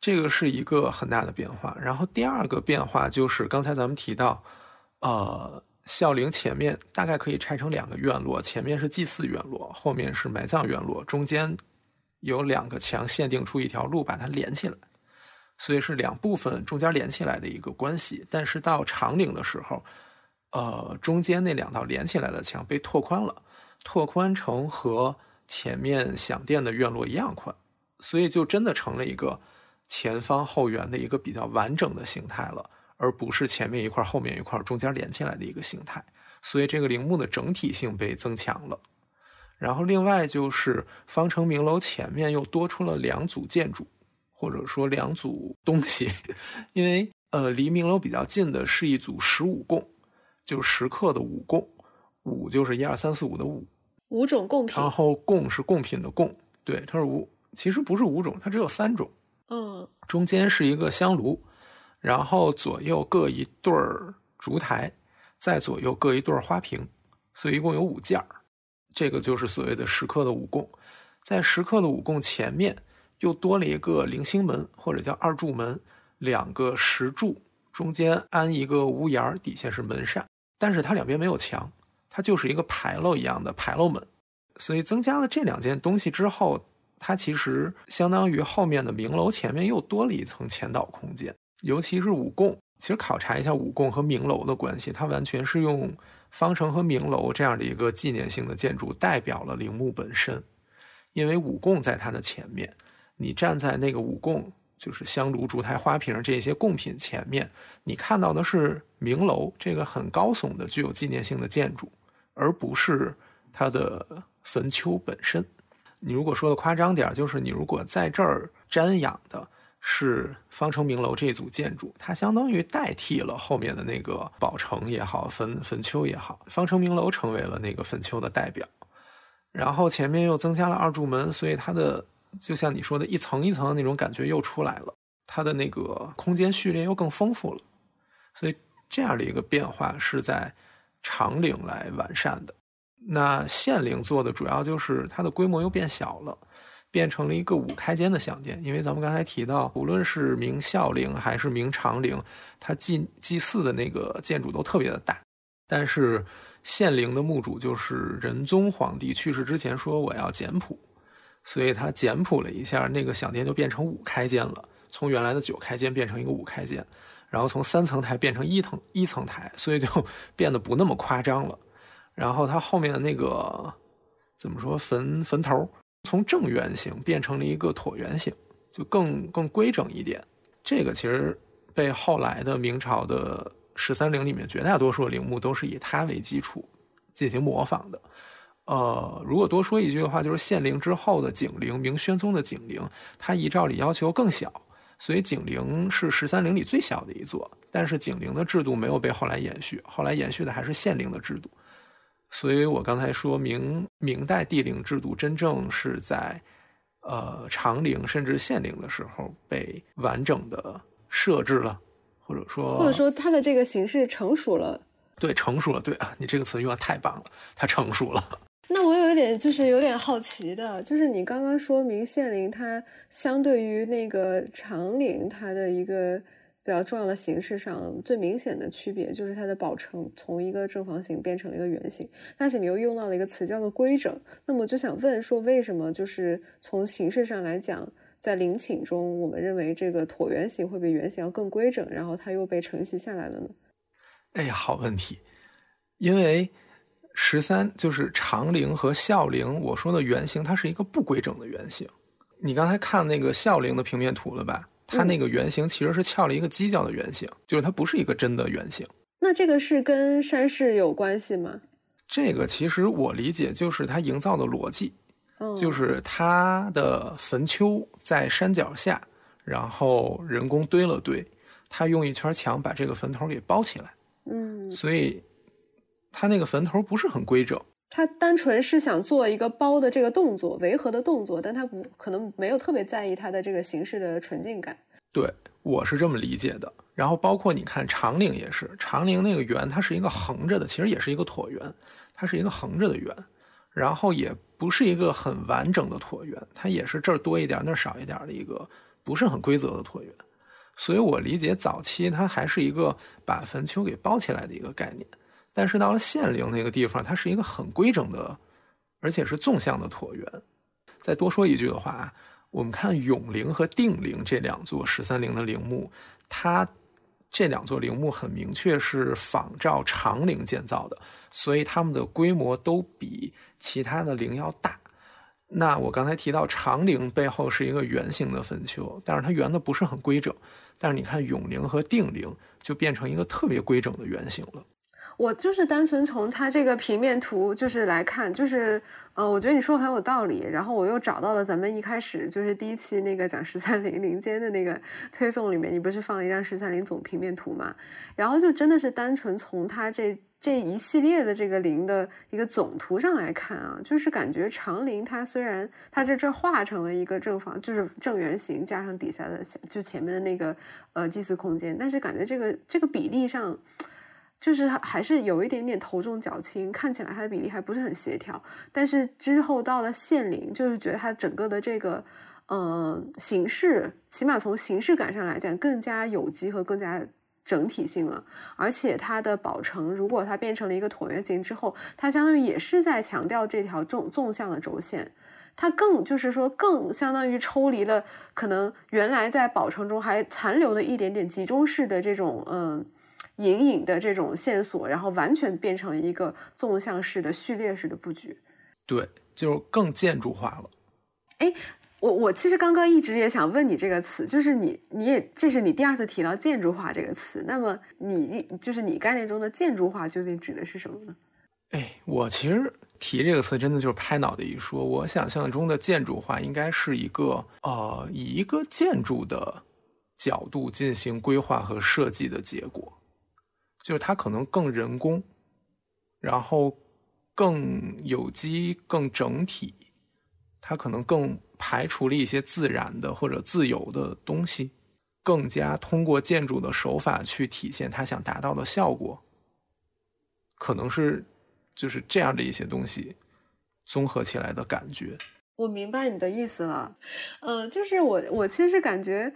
这个是一个很大的变化。然后第二个变化就是刚才咱们提到，呃。孝陵前面大概可以拆成两个院落，前面是祭祀院落，后面是埋葬院落，中间有两个墙限定出一条路把它连起来，所以是两部分中间连起来的一个关系。但是到长陵的时候，呃，中间那两道连起来的墙被拓宽了，拓宽成和前面享殿的院落一样宽，所以就真的成了一个前方后圆的一个比较完整的形态了。而不是前面一块后面一块中间连起来的一个形态，所以这个陵墓的整体性被增强了。然后另外就是方城明楼前面又多出了两组建筑，或者说两组东西，因为呃离明楼比较近的是一组十五供，就是石刻的五供，五就是一二三四五的五，五种贡品。然后贡是贡品的贡，对，它是五，其实不是五种，它只有三种。嗯，中间是一个香炉。然后左右各一对儿烛台，再左右各一对儿花瓶，所以一共有五件儿。这个就是所谓的石刻的五供。在石刻的五供前面，又多了一个棂星门，或者叫二柱门，两个石柱中间安一个屋檐，底下是门扇，但是它两边没有墙，它就是一个牌楼一样的牌楼门。所以增加了这两件东西之后，它其实相当于后面的明楼前面又多了一层前导空间。尤其是五供，其实考察一下五供和明楼的关系，它完全是用方城和明楼这样的一个纪念性的建筑代表了陵墓本身。因为五供在它的前面，你站在那个五供，就是香炉、烛台、花瓶这些贡品前面，你看到的是明楼这个很高耸的、具有纪念性的建筑，而不是它的坟丘本身。你如果说的夸张点，就是你如果在这儿瞻仰的。是方城明楼这组建筑，它相当于代替了后面的那个宝城也好，坟坟丘也好，方城明楼成为了那个坟丘的代表。然后前面又增加了二柱门，所以它的就像你说的一层一层的那种感觉又出来了，它的那个空间序列又更丰富了。所以这样的一个变化是在长陵来完善的。那县陵做的主要就是它的规模又变小了。变成了一个五开间的享殿，因为咱们刚才提到，无论是明孝陵还是明长陵，它祭祭祀的那个建筑都特别的大。但是县陵的墓主就是仁宗皇帝去世之前说我要简朴，所以他简朴了一下，那个享殿就变成五开间了，从原来的九开间变成一个五开间，然后从三层台变成一层一层台，所以就 <laughs> 变得不那么夸张了。然后它后面的那个怎么说坟坟头？从正圆形变成了一个椭圆形，就更更规整一点。这个其实被后来的明朝的十三陵里面绝大多数陵墓都是以它为基础进行模仿的。呃，如果多说一句的话，就是献陵之后的景陵，明宣宗的景陵，它遗诏里要求更小，所以景陵是十三陵里最小的一座。但是景陵的制度没有被后来延续，后来延续的还是县陵的制度。所以我刚才说明明代帝陵制度真正是在，呃长陵甚至县陵的时候被完整的设置了，或者说或者说它的这个形式成熟了。对，成熟了。对啊，你这个词用的太棒了，它成熟了。那我有一点就是有点好奇的，就是你刚刚说明县陵它相对于那个长陵它的一个。比较重要的形式上最明显的区别就是它的宝城从一个正方形变成了一个圆形，但是你又用到了一个词叫做规整。那么就想问说，为什么就是从形式上来讲，在陵寝中，我们认为这个椭圆形会比圆形要更规整，然后它又被承袭下来了呢？哎，好问题。因为十三就是长陵和孝陵，我说的圆形，它是一个不规整的圆形。你刚才看那个孝陵的平面图了吧？它那个圆形其实是翘了一个犄角的圆形，就是它不是一个真的圆形。那这个是跟山势有关系吗？这个其实我理解就是它营造的逻辑，就是它的坟丘在山脚下，然后人工堆了堆，它用一圈墙把这个坟头给包起来。嗯，所以它那个坟头不是很规整。他单纯是想做一个包的这个动作，维和的动作，但他不可能没有特别在意它的这个形式的纯净感。对，我是这么理解的。然后包括你看长陵也是，长陵那个圆它是一个横着的，其实也是一个椭圆，它是一个横着的圆，然后也不是一个很完整的椭圆，它也是这儿多一点那儿少一点的一个不是很规则的椭圆。所以我理解早期它还是一个把坟丘给包起来的一个概念，但是到了献陵那个地方，它是一个很规整的，而且是纵向的椭圆。再多说一句的话，我们看永陵和定陵这两座十三陵的陵墓，它这两座陵墓很明确是仿照长陵建造的，所以它们的规模都比其他的陵要大。那我刚才提到长陵背后是一个圆形的坟丘，但是它圆的不是很规整。但是你看永陵和定陵就变成一个特别规整的圆形了。我就是单纯从它这个平面图就是来看，就是呃，我觉得你说的很有道理。然后我又找到了咱们一开始就是第一期那个讲十三陵陵间的那个推送里面，你不是放了一张十三陵总平面图嘛？然后就真的是单纯从它这。这一系列的这个陵的一个总图上来看啊，就是感觉长陵它虽然它在这画成了一个正方，就是正圆形，加上底下的就前面的那个呃祭祀空间，但是感觉这个这个比例上，就是还是有一点点头重脚轻，看起来它的比例还不是很协调。但是之后到了献陵，就是觉得它整个的这个呃形式，起码从形式感上来讲，更加有机和更加。整体性了，而且它的宝城，如果它变成了一个椭圆形之后，它相当于也是在强调这条纵纵向的轴线，它更就是说更相当于抽离了可能原来在宝城中还残留的一点点集中式的这种嗯隐隐的这种线索，然后完全变成一个纵向式的序列式的布局，对，就更建筑化了，哎。我我其实刚刚一直也想问你这个词，就是你你也这是你第二次提到建筑化这个词，那么你就是你概念中的建筑化究竟指的是什么呢？哎，我其实提这个词真的就是拍脑袋一说，我想象中的建筑化应该是一个呃以一个建筑的角度进行规划和设计的结果，就是它可能更人工，然后更有机、更整体，它可能更。排除了一些自然的或者自由的东西，更加通过建筑的手法去体现它想达到的效果，可能是就是这样的一些东西综合起来的感觉。我明白你的意思了，嗯，就是我我其实感觉，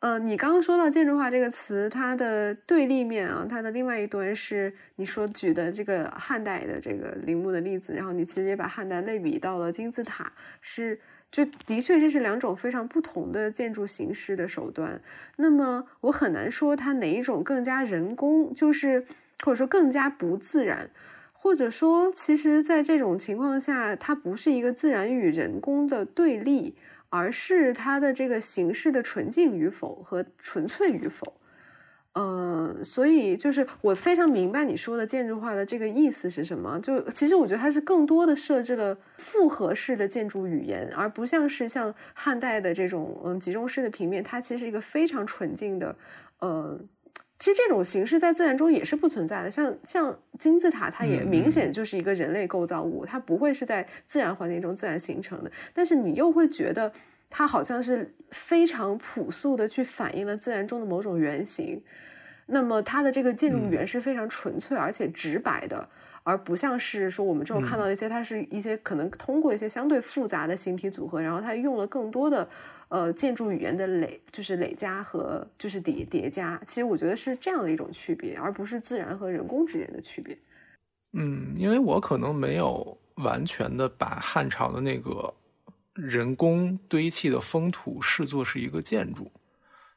呃，你刚刚说到建筑化这个词，它的对立面啊，它的另外一端是你说举的这个汉代的这个陵墓的例子，然后你其实也把汉代类比到了金字塔，是。就的确，这是两种非常不同的建筑形式的手段。那么，我很难说它哪一种更加人工，就是或者说更加不自然，或者说，其实在这种情况下，它不是一个自然与人工的对立，而是它的这个形式的纯净与否和纯粹与否。嗯，所以就是我非常明白你说的建筑化的这个意思是什么。就其实我觉得它是更多的设置了复合式的建筑语言，而不像是像汉代的这种嗯集中式的平面，它其实是一个非常纯净的。嗯，其实这种形式在自然中也是不存在的。像像金字塔，它也明显就是一个人类构造物，它不会是在自然环境中自然形成的。但是你又会觉得它好像是非常朴素的去反映了自然中的某种原型。那么它的这个建筑语言是非常纯粹而且直白的，而不像是说我们这种看到一些，它是一些可能通过一些相对复杂的形体组合，然后它用了更多的呃建筑语言的累，就是累加和就是叠叠加。其实我觉得是这样的一种区别，而不是自然和人工之间的区别。嗯，因为我可能没有完全的把汉朝的那个人工堆砌的封土视作是一个建筑，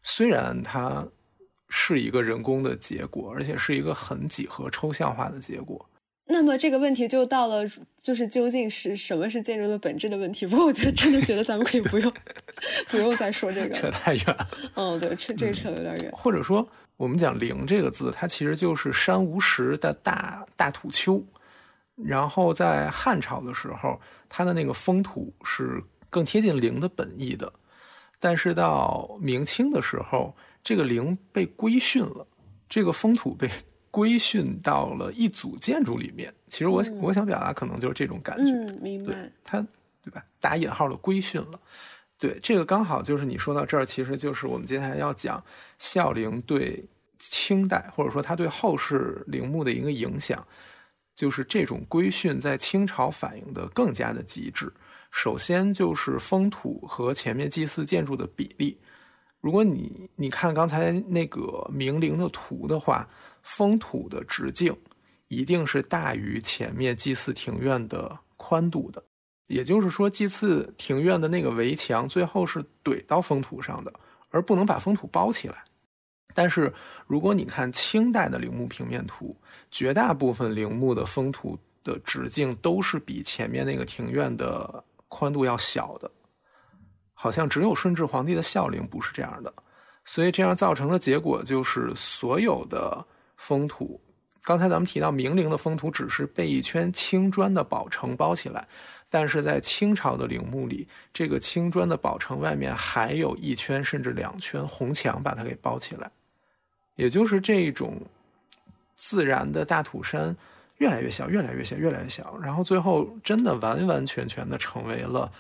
虽然它。是一个人工的结果，而且是一个很几何抽象化的结果。那么这个问题就到了，就是究竟是什么是建筑的本质的问题。不过我觉得真的觉得咱们可以不用 <laughs> 不用再说这个，扯太远。嗯，对，这这扯有点远。或者说，我们讲“陵”这个字，它其实就是山无石的大大土丘。然后在汉朝的时候，它的那个封土是更贴近陵的本意的。但是到明清的时候，这个陵被规训了，这个封土被规训到了一组建筑里面。其实我我想表达可能就是这种感觉，明白？它对吧？打引号的规训了，对，这个刚好就是你说到这儿，其实就是我们接下来要讲孝陵对清代或者说它对后世陵墓的一个影响，就是这种规训在清朝反映的更加的极致。首先就是封土和前面祭祀建筑的比例。如果你你看刚才那个明陵的图的话，封土的直径一定是大于前面祭祀庭院的宽度的。也就是说，祭祀庭院的那个围墙最后是怼到封土上的，而不能把封土包起来。但是，如果你看清代的陵墓平面图，绝大部分陵墓的封土的直径都是比前面那个庭院的宽度要小的。好像只有顺治皇帝的孝陵不是这样的，所以这样造成的结果就是所有的封土，刚才咱们提到明陵的封土只是被一圈青砖的宝城包起来。但是在清朝的陵墓里，这个青砖的宝城外面还有一圈甚至两圈红墙把它给包起来，也就是这种自然的大土山越来越小，越来越小，越来越小，然后最后真的完完全全的成为了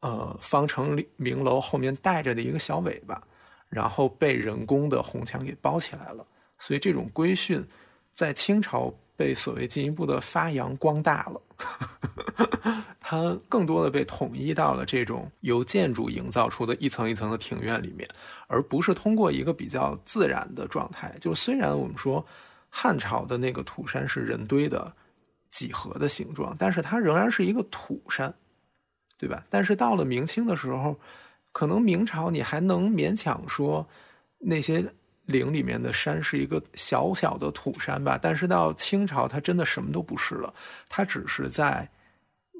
呃方城明楼后面带着的一个小尾巴，然后被人工的红墙给包起来了。所以这种规训在清朝被所谓进一步的发扬光大了。<laughs> 它更多的被统一到了这种由建筑营造出的一层一层的庭院里面，而不是通过一个比较自然的状态。就虽然我们说汉朝的那个土山是人堆的几何的形状，但是它仍然是一个土山，对吧？但是到了明清的时候，可能明朝你还能勉强说那些陵里面的山是一个小小的土山吧，但是到清朝，它真的什么都不是了，它只是在。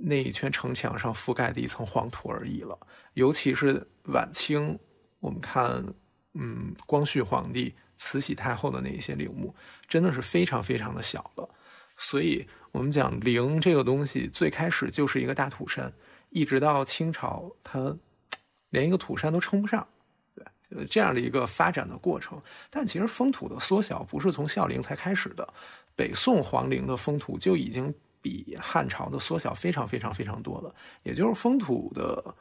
那一圈城墙上覆盖的一层黄土而已了。尤其是晚清，我们看，嗯，光绪皇帝、慈禧太后的那一些陵墓，真的是非常非常的小了。所以，我们讲陵这个东西，最开始就是一个大土山，一直到清朝，它连一个土山都称不上，对，这样的一个发展的过程。但其实封土的缩小不是从孝陵才开始的，北宋皇陵的封土就已经。比汉朝的缩小非常非常非常多了，也就是封土的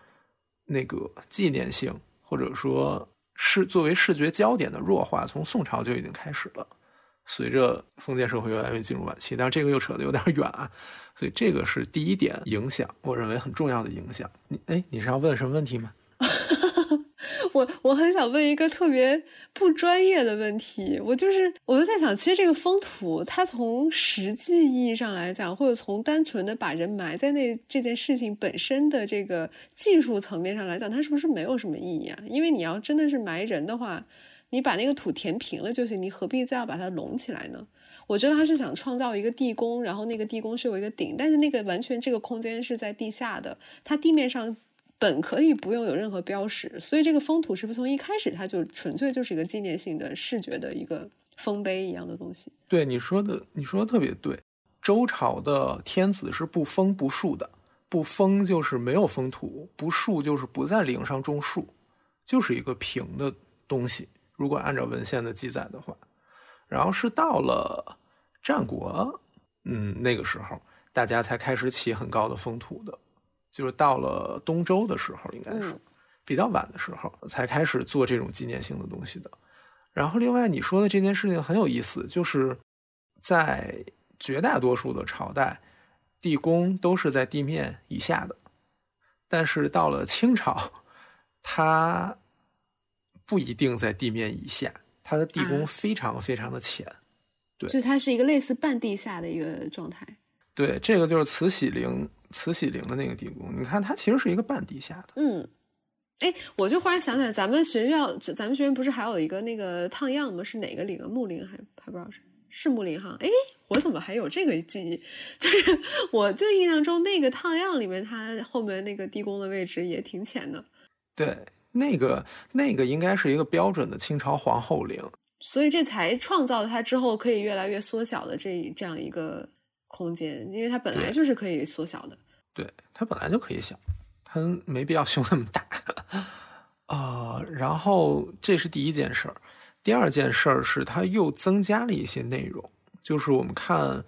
那个纪念性，或者说视作为视觉焦点的弱化，从宋朝就已经开始了。随着封建社会越来越进入晚期，但是这个又扯得有点远啊，所以这个是第一点影响，我认为很重要的影响。你哎，你是要问什么问题吗？<laughs> 我我很想问一个特别不专业的问题，我就是我就在想，其实这个封土，它从实际意义上来讲，或者从单纯的把人埋在那这件事情本身的这个技术层面上来讲，它是不是没有什么意义啊？因为你要真的是埋人的话，你把那个土填平了就行，你何必再要把它隆起来呢？我觉得他是想创造一个地宫，然后那个地宫是有一个顶，但是那个完全这个空间是在地下的，它地面上。本可以不用有任何标识，所以这个封土是不是从一开始它就纯粹就是一个纪念性的视觉的一个封碑一样的东西？对你说的，你说的特别对。周朝的天子是不封不树的，不封就是没有封土，不树就是不在陵上种树，就是一个平的东西。如果按照文献的记载的话，然后是到了战国，嗯，那个时候大家才开始起很高的封土的。就是到了东周的时候，应该是比较晚的时候才开始做这种纪念性的东西的。然后，另外你说的这件事情很有意思，就是在绝大多数的朝代，地宫都是在地面以下的，但是到了清朝，它不一定在地面以下，它的地宫非常非常的浅，对，就它是一个类似半地下的一个状态。对，这个就是慈禧陵。慈禧陵的那个地宫，你看它其实是一个半地下的。嗯，哎，我就忽然想起来，咱们学校，咱们学院不是还有一个那个烫样吗？是哪个陵啊？木陵还还不知道是是木陵哈？哎，我怎么还有这个记忆？<laughs> 就是我就印象中那个烫样里面，它后面那个地宫的位置也挺浅的。对，那个那个应该是一个标准的清朝皇后陵，所以这才创造了它之后可以越来越缩小的这这样一个。空间，因为它本来就是可以缩小的。对，它本来就可以小，它没必要修那么大。啊，然后这是第一件事儿。第二件事儿是它又增加了一些内容，就是我们看，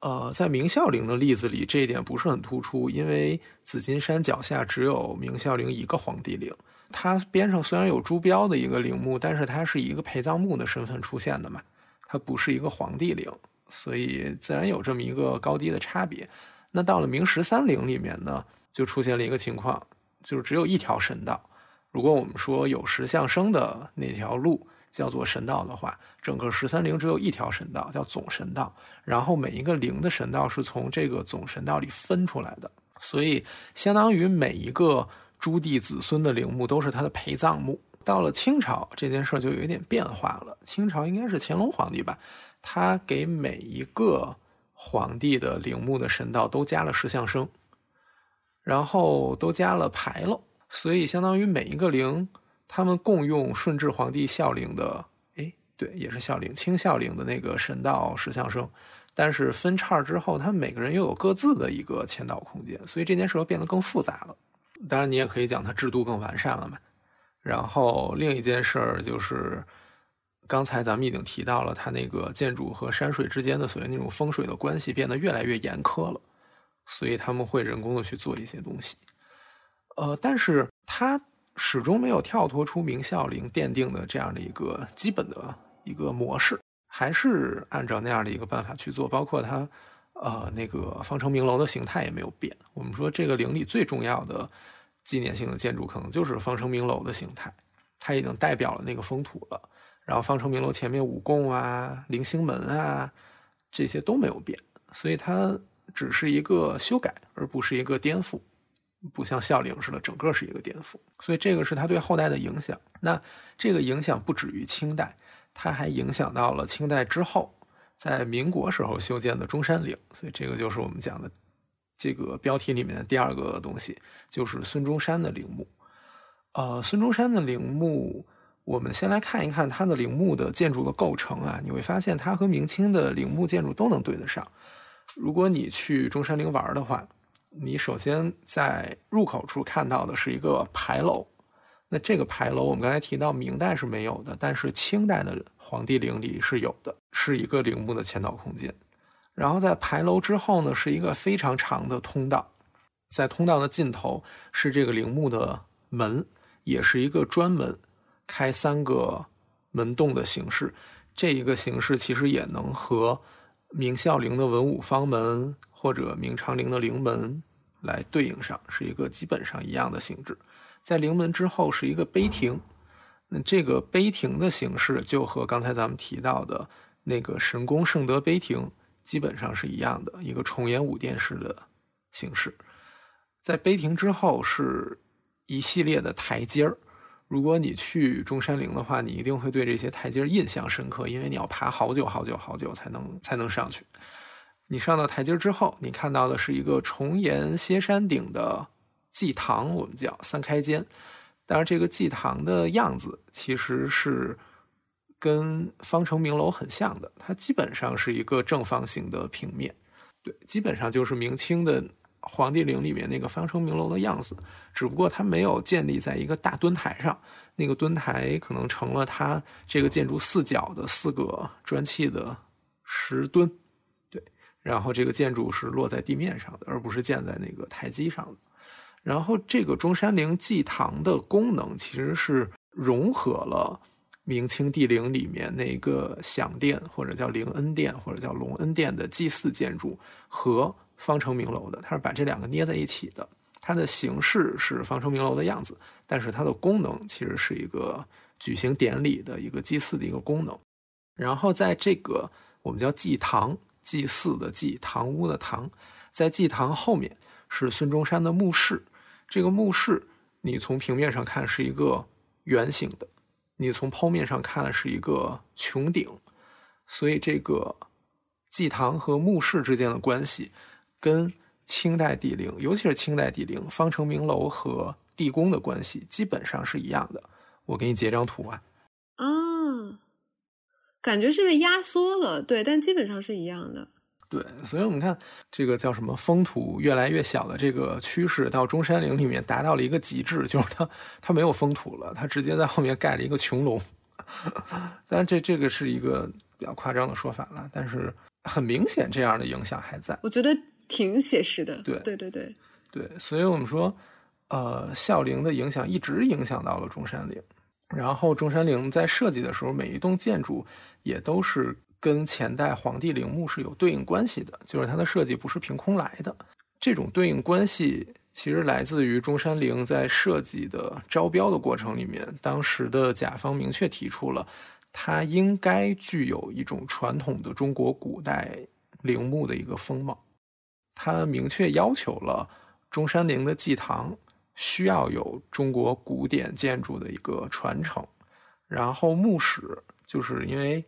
呃，在明孝陵的例子里，这一点不是很突出，因为紫金山脚下只有明孝陵一个皇帝陵，它边上虽然有朱标的一个陵墓，但是它是一个陪葬墓的身份出现的嘛，它不是一个皇帝陵，所以自然有这么一个高低的差别。那到了明十三陵里面呢，就出现了一个情况，就是只有一条神道。如果我们说有石像生的那条路叫做神道的话，整个十三陵只有一条神道，叫总神道。然后每一个陵的神道是从这个总神道里分出来的，所以相当于每一个朱棣子孙的陵墓都是他的陪葬墓。到了清朝，这件事就有一点变化了。清朝应该是乾隆皇帝吧，他给每一个皇帝的陵墓的神道都加了石像生，然后都加了牌楼。所以，相当于每一个陵，他们共用顺治皇帝孝陵的，哎，对，也是孝陵，清孝陵的那个神道石像生，但是分叉之后，他们每个人又有各自的一个签到空间，所以这件事又变得更复杂了。当然，你也可以讲它制度更完善了嘛。然后另一件事儿就是，刚才咱们已经提到了，它那个建筑和山水之间的所谓那种风水的关系变得越来越严苛了，所以他们会人工的去做一些东西。呃，但是它始终没有跳脱出明孝陵奠定的这样的一个基本的一个模式，还是按照那样的一个办法去做。包括它，呃，那个方城明楼的形态也没有变。我们说这个陵里最重要的纪念性的建筑，可能就是方城明楼的形态，它已经代表了那个风土了。然后方城明楼前面五供啊、棂星门啊，这些都没有变，所以它只是一个修改，而不是一个颠覆。不像孝陵似的，整个是一个颠覆，所以这个是他对后代的影响。那这个影响不止于清代，它还影响到了清代之后，在民国时候修建的中山陵。所以这个就是我们讲的这个标题里面的第二个东西，就是孙中山的陵墓。呃，孙中山的陵墓，我们先来看一看他的陵墓的建筑的构成啊，你会发现它和明清的陵墓建筑都能对得上。如果你去中山陵玩的话。你首先在入口处看到的是一个牌楼，那这个牌楼我们刚才提到明代是没有的，但是清代的皇帝陵里是有的，是一个陵墓的前导空间。然后在牌楼之后呢，是一个非常长的通道，在通道的尽头是这个陵墓的门，也是一个专门开三个门洞的形式。这一个形式其实也能和明孝陵的文武方门。或者明长陵的陵门来对应上，是一个基本上一样的性质。在陵门之后是一个碑亭，那这个碑亭的形式就和刚才咱们提到的那个神宫圣德碑亭基本上是一样的，一个重檐五殿式的形式。在碑亭之后是一系列的台阶儿。如果你去中山陵的话，你一定会对这些台阶印象深刻，因为你要爬好久好久好久才能才能上去。你上到台阶之后，你看到的是一个重檐歇山顶的祭堂，我们叫三开间。当然，这个祭堂的样子其实是跟方城明楼很像的，它基本上是一个正方形的平面，对，基本上就是明清的皇帝陵里面那个方城明楼的样子，只不过它没有建立在一个大墩台上，那个墩台可能成了它这个建筑四角的四个砖砌的石墩。对然后这个建筑是落在地面上的，而不是建在那个台基上的。然后这个中山陵祭堂的功能其实是融合了明清帝陵里面那个享殿或者叫灵恩殿或者叫隆恩殿的祭祀建筑和方城明楼的，它是把这两个捏在一起的。它的形式是方城明楼的样子，但是它的功能其实是一个举行典礼的一个祭祀的一个功能。然后在这个我们叫祭堂。祭祀的祭，堂屋的堂，在祭堂后面是孙中山的墓室。这个墓室，你从平面上看是一个圆形的，你从剖面上看是一个穹顶。所以，这个祭堂和墓室之间的关系，跟清代帝陵，尤其是清代帝陵方城明楼和地宫的关系，基本上是一样的。我给你截张图啊。啊感觉是被压缩了，对，但基本上是一样的。对，所以我们看这个叫什么风土越来越小的这个趋势，到中山陵里面达到了一个极致，就是它它没有风土了，它直接在后面盖了一个穹隆。<laughs> 当然，这这个是一个比较夸张的说法了，但是很明显这样的影响还在。我觉得挺写实的。对对对对对，所以我们说，呃，孝陵的影响一直影响到了中山陵。然后中山陵在设计的时候，每一栋建筑也都是跟前代皇帝陵墓是有对应关系的，就是它的设计不是凭空来的。这种对应关系其实来自于中山陵在设计的招标的过程里面，当时的甲方明确提出了，它应该具有一种传统的中国古代陵墓的一个风貌。它明确要求了中山陵的祭堂。需要有中国古典建筑的一个传承，然后墓室就是因为，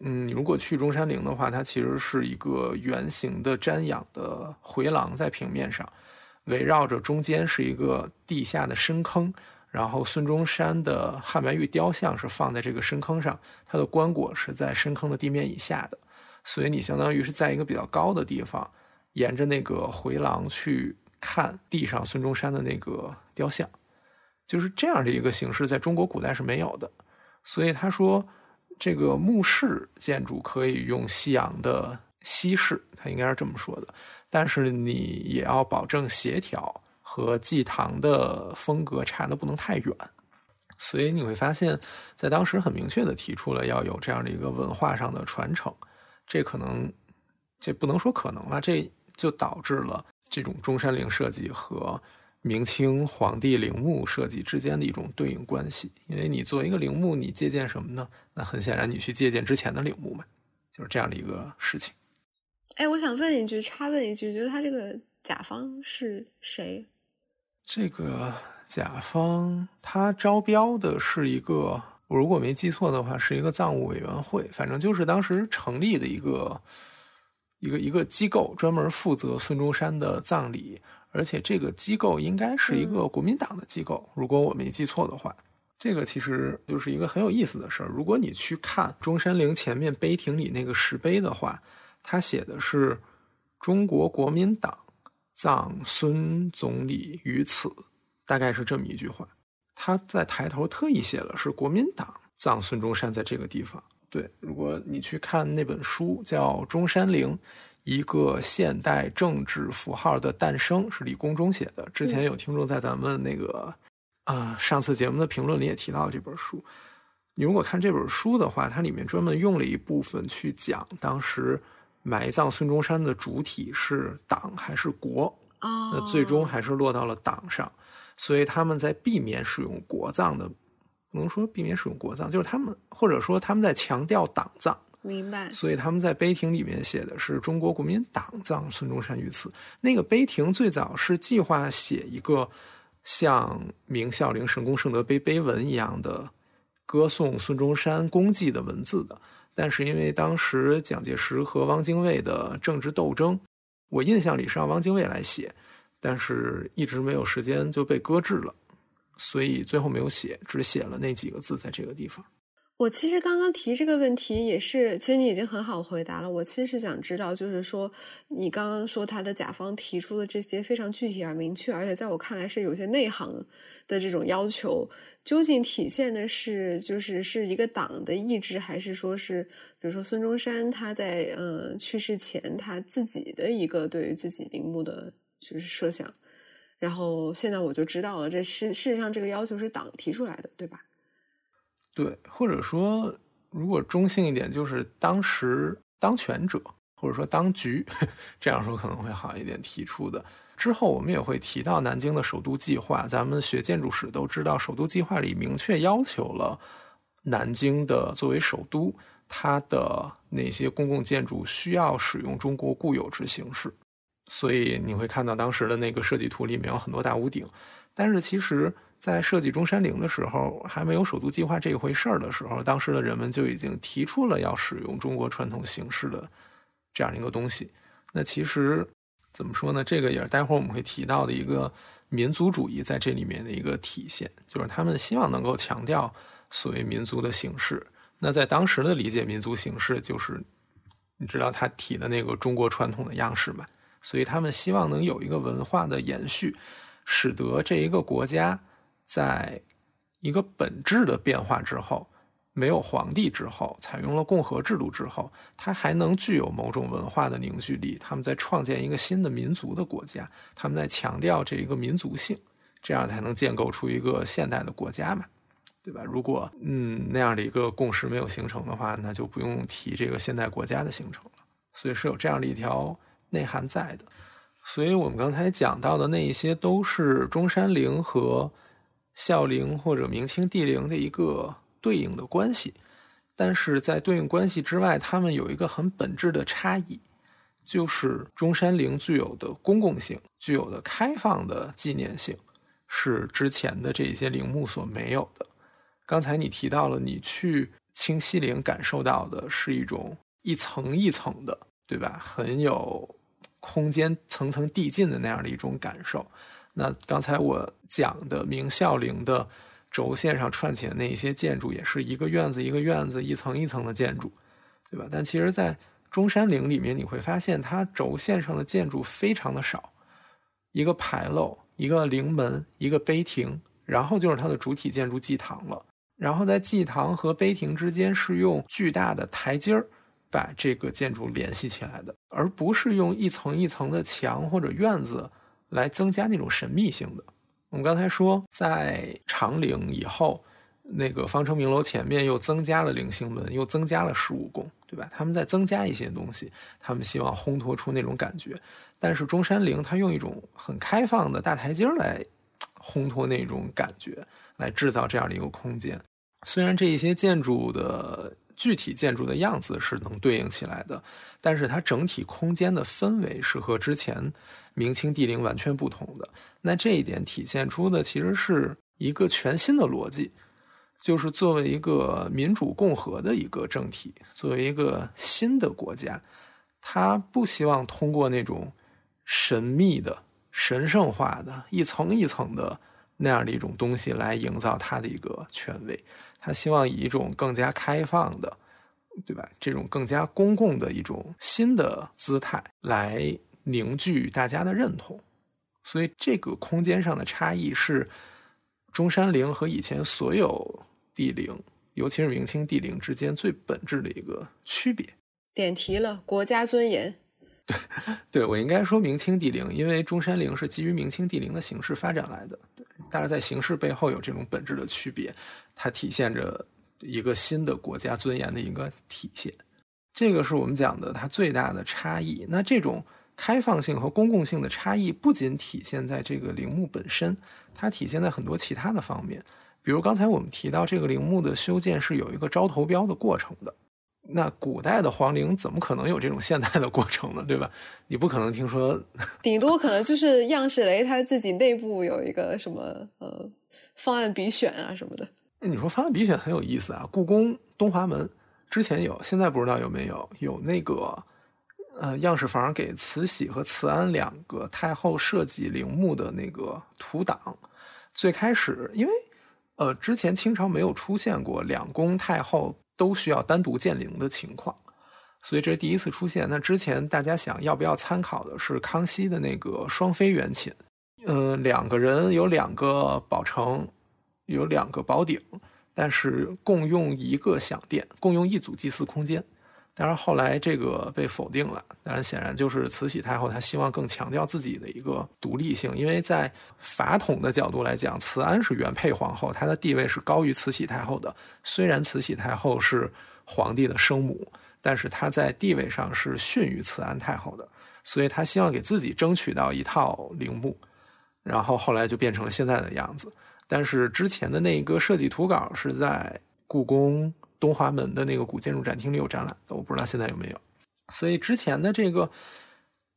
嗯，如果去中山陵的话，它其实是一个圆形的瞻仰的回廊在平面上，围绕着中间是一个地下的深坑，然后孙中山的汉白玉雕像是放在这个深坑上，它的棺椁是在深坑的地面以下的，所以你相当于是在一个比较高的地方，沿着那个回廊去。看地上孙中山的那个雕像，就是这样的一个形式，在中国古代是没有的。所以他说，这个墓室建筑可以用西洋的西式，他应该是这么说的。但是你也要保证协调和祭堂的风格差的不能太远。所以你会发现在当时很明确的提出了要有这样的一个文化上的传承。这可能，这不能说可能了，这就导致了。这种中山陵设计和明清皇帝陵墓设计之间的一种对应关系，因为你作为一个陵墓，你借鉴什么呢？那很显然，你去借鉴之前的陵墓嘛，就是这样的一个事情。哎，我想问一句，插问一句，觉得他这个甲方是谁？这个甲方他招标的是一个，我如果没记错的话，是一个藏务委员会，反正就是当时成立的一个。一个一个机构专门负责孙中山的葬礼，而且这个机构应该是一个国民党的机构，如果我没记错的话。这个其实就是一个很有意思的事儿。如果你去看中山陵前面碑亭里那个石碑的话，它写的是“中国国民党葬孙总理于此”，大概是这么一句话。他在抬头特意写了是国民党葬孙中山在这个地方。对，如果你去看那本书，叫《中山陵：一个现代政治符号的诞生》，是李公忠写的。之前有听众在咱们那个啊上次节目的评论里也提到这本书。你如果看这本书的话，它里面专门用了一部分去讲当时埋葬孙中山的主体是党还是国啊？那最终还是落到了党上，所以他们在避免使用国葬的。不能说避免使用国葬，就是他们或者说他们在强调党葬，明白？所以他们在碑亭里面写的是中国国民党葬孙中山于此。那个碑亭最早是计划写一个像明孝陵神功圣德碑碑文一样的歌颂孙中山功绩的文字的，但是因为当时蒋介石和汪精卫的政治斗争，我印象里是让汪精卫来写，但是一直没有时间就被搁置了。所以最后没有写，只写了那几个字在这个地方。我其实刚刚提这个问题也是，其实你已经很好回答了。我其实是想知道，就是说你刚刚说他的甲方提出的这些非常具体而明确，而且在我看来是有些内行的这种要求，究竟体现的是就是是一个党的意志，还是说是比如说孙中山他在呃去世前他自己的一个对于自己陵墓的就是设想？然后现在我就知道了，这事事实上这个要求是党提出来的，对吧？对，或者说如果中性一点，就是当时当权者或者说当局 <laughs> 这样说可能会好一点提出的。之后我们也会提到南京的首都计划，咱们学建筑史都知道，首都计划里明确要求了南京的作为首都，它的那些公共建筑需要使用中国固有之形式。所以你会看到当时的那个设计图里面有很多大屋顶，但是其实，在设计中山陵的时候，还没有首都计划这一回事儿的时候，当时的人们就已经提出了要使用中国传统形式的这样一个东西。那其实怎么说呢？这个也是待会儿我们会提到的一个民族主义在这里面的一个体现，就是他们希望能够强调所谓民族的形式。那在当时的理解，民族形式就是你知道他提的那个中国传统的样式嘛？所以他们希望能有一个文化的延续，使得这一个国家在一个本质的变化之后，没有皇帝之后，采用了共和制度之后，它还能具有某种文化的凝聚力。他们在创建一个新的民族的国家，他们在强调这一个民族性，这样才能建构出一个现代的国家嘛，对吧？如果嗯那样的一个共识没有形成的话，那就不用提这个现代国家的形成了。所以是有这样的一条内涵在的。所以我们刚才讲到的那一些，都是中山陵和孝陵或者明清帝陵的一个。对应的关系，但是在对应关系之外，它们有一个很本质的差异，就是中山陵具有的公共性、具有的开放的纪念性，是之前的这些陵墓所没有的。刚才你提到了，你去清西陵感受到的是一种一层一层的，对吧？很有空间层层递进的那样的一种感受。那刚才我讲的明孝陵的。轴线上串起的那一些建筑，也是一个院子一个院子、一层一层的建筑，对吧？但其实，在中山陵里面，你会发现它轴线上的建筑非常的少，一个牌楼、一个陵门、一个碑亭，然后就是它的主体建筑祭堂了。然后在祭堂和碑亭之间是用巨大的台阶儿把这个建筑联系起来的，而不是用一层一层的墙或者院子来增加那种神秘性的。我们刚才说，在长陵以后，那个方城明楼前面又增加了菱形门，又增加了十五宫，对吧？他们在增加一些东西，他们希望烘托出那种感觉。但是中山陵它用一种很开放的大台阶来烘托那种感觉，来制造这样的一个空间。虽然这一些建筑的具体建筑的样子是能对应起来的，但是它整体空间的氛围是和之前。明清帝陵完全不同的，那这一点体现出的其实是一个全新的逻辑，就是作为一个民主共和的一个政体，作为一个新的国家，他不希望通过那种神秘的、神圣化的一层一层的那样的一种东西来营造他的一个权威，他希望以一种更加开放的，对吧？这种更加公共的一种新的姿态来。凝聚大家的认同，所以这个空间上的差异是中山陵和以前所有帝陵，尤其是明清帝陵之间最本质的一个区别。点题了，国家尊严。<laughs> 对，对我应该说明清帝陵，因为中山陵是基于明清帝陵的形式发展来的，但是在形式背后有这种本质的区别，它体现着一个新的国家尊严的一个体现。这个是我们讲的它最大的差异。那这种。开放性和公共性的差异不仅体现在这个陵墓本身，它体现在很多其他的方面。比如刚才我们提到，这个陵墓的修建是有一个招投标的过程的。那古代的皇陵怎么可能有这种现代的过程呢？对吧？你不可能听说，<laughs> 顶多可能就是样式雷他自己内部有一个什么呃方案比选啊什么的。那你说方案比选很有意思啊。故宫东华门之前有，现在不知道有没有有那个。呃，样式房给慈禧和慈安两个太后设计陵墓的那个图档，最开始因为呃之前清朝没有出现过两宫太后都需要单独建陵的情况，所以这是第一次出现。那之前大家想要不要参考的是康熙的那个双妃圆寝，嗯，两个人有两个宝城，有两个宝顶，但是共用一个享殿，共用一组祭祀空间。当然，后来这个被否定了。当然，显然就是慈禧太后她希望更强调自己的一个独立性，因为在法统的角度来讲，慈安是原配皇后，她的地位是高于慈禧太后的。虽然慈禧太后是皇帝的生母，但是她在地位上是逊于慈安太后的，所以她希望给自己争取到一套陵墓，然后后来就变成了现在的样子。但是之前的那一个设计图稿是在故宫。东华门的那个古建筑展厅里有展览的，我不知道现在有没有。所以之前的这个，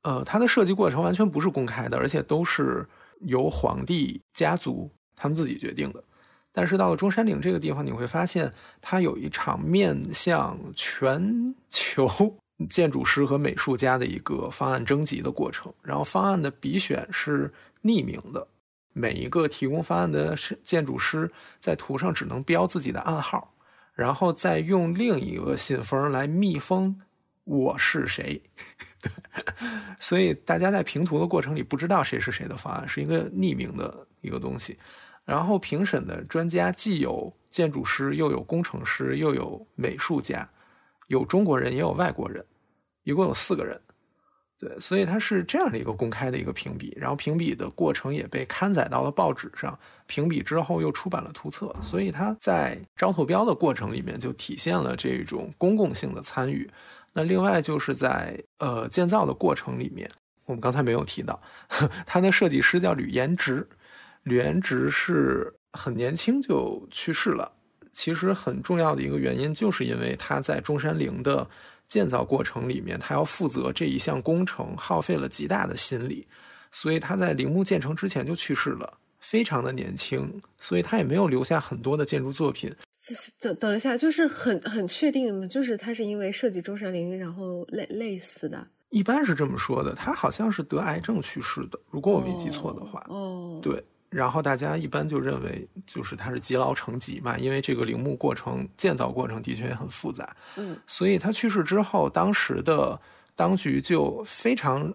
呃，它的设计过程完全不是公开的，而且都是由皇帝家族他们自己决定的。但是到了中山陵这个地方，你会发现它有一场面向全球建筑师和美术家的一个方案征集的过程。然后方案的比选是匿名的，每一个提供方案的建筑师在图上只能标自己的暗号。然后再用另一个信封来密封我是谁，<laughs> 所以大家在评图的过程里不知道谁是谁的方案，是一个匿名的一个东西。然后评审的专家既有建筑师，又有工程师，又有美术家，有中国人也有外国人，一共有四个人。对，所以它是这样的一个公开的一个评比，然后评比的过程也被刊载到了报纸上，评比之后又出版了图册，所以它在招投标的过程里面就体现了这种公共性的参与。那另外就是在呃建造的过程里面，我们刚才没有提到，<laughs> 它的设计师叫吕延直，吕延直是很年轻就去世了。其实很重要的一个原因，就是因为他在中山陵的。建造过程里面，他要负责这一项工程，耗费了极大的心力，所以他在陵墓建成之前就去世了，非常的年轻，所以他也没有留下很多的建筑作品。等等一下，就是很很确定吗？就是他是因为设计中山陵然后累累死的？一般是这么说的，他好像是得癌症去世的，如果我没记错的话。哦，对。然后大家一般就认为，就是他是积劳成疾嘛，因为这个陵墓过程建造过程的确也很复杂，嗯，所以他去世之后，当时的当局就非常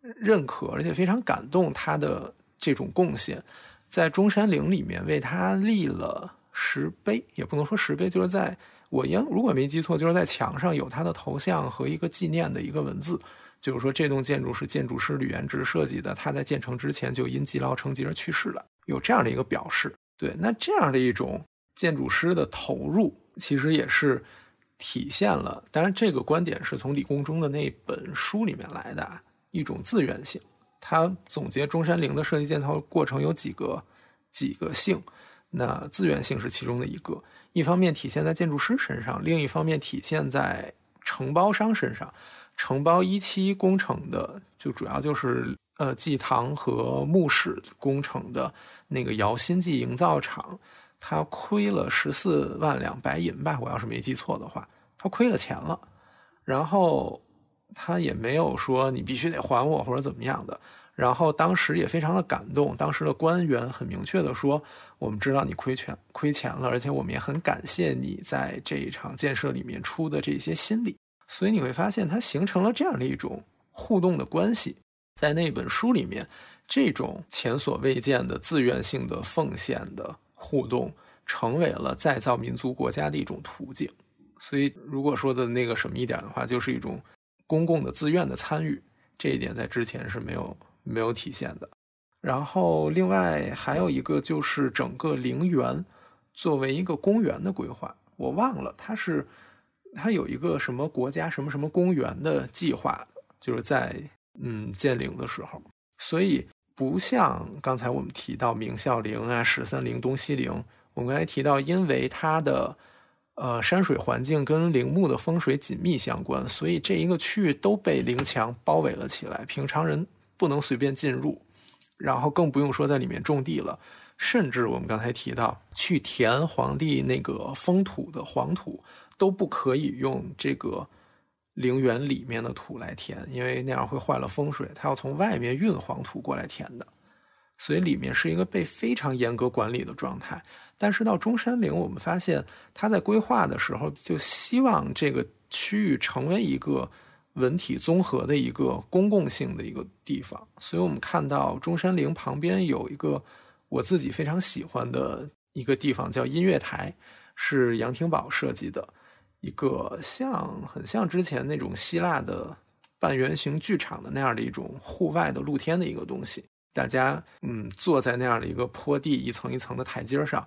认可，而且非常感动他的这种贡献，在中山陵里面为他立了石碑，也不能说石碑，就是在我应如果没记错，就是在墙上有他的头像和一个纪念的一个文字。就是说，这栋建筑是建筑师吕元直设计的，他在建成之前就因积劳成疾而去世了，有这样的一个表示。对，那这样的一种建筑师的投入，其实也是体现了，当然这个观点是从李公中的那本书里面来的，一种自愿性。他总结中山陵的设计建造过程有几个几个性，那自愿性是其中的一个。一方面体现在建筑师身上，另一方面体现在承包商身上。承包一期工程的，就主要就是呃祭堂和墓室工程的那个姚新记营造厂，他亏了十四万两白银吧，我要是没记错的话，他亏了钱了。然后他也没有说你必须得还我或者怎么样的。然后当时也非常的感动，当时的官员很明确的说，我们知道你亏钱亏钱了，而且我们也很感谢你在这一场建设里面出的这些心力。所以你会发现，它形成了这样的一种互动的关系。在那本书里面，这种前所未见的自愿性的奉献的互动，成为了再造民族国家的一种途径。所以，如果说的那个什么一点的话，就是一种公共的自愿的参与。这一点在之前是没有没有体现的。然后，另外还有一个就是整个陵园作为一个公园的规划，我忘了它是。它有一个什么国家什么什么公园的计划，就是在嗯建陵的时候，所以不像刚才我们提到明孝陵啊、十三陵、东西陵，我们刚才提到，因为它的呃山水环境跟陵墓的风水紧密相关，所以这一个区域都被陵墙包围了起来，平常人不能随便进入，然后更不用说在里面种地了，甚至我们刚才提到去填皇帝那个封土的黄土。都不可以用这个陵园里面的土来填，因为那样会坏了风水。它要从外面运黄土过来填的，所以里面是一个被非常严格管理的状态。但是到中山陵，我们发现它在规划的时候就希望这个区域成为一个文体综合的一个公共性的一个地方。所以我们看到中山陵旁边有一个我自己非常喜欢的一个地方，叫音乐台，是杨廷宝设计的。一个像很像之前那种希腊的半圆形剧场的那样的一种户外的露天的一个东西，大家嗯坐在那样的一个坡地一层一层的台阶上，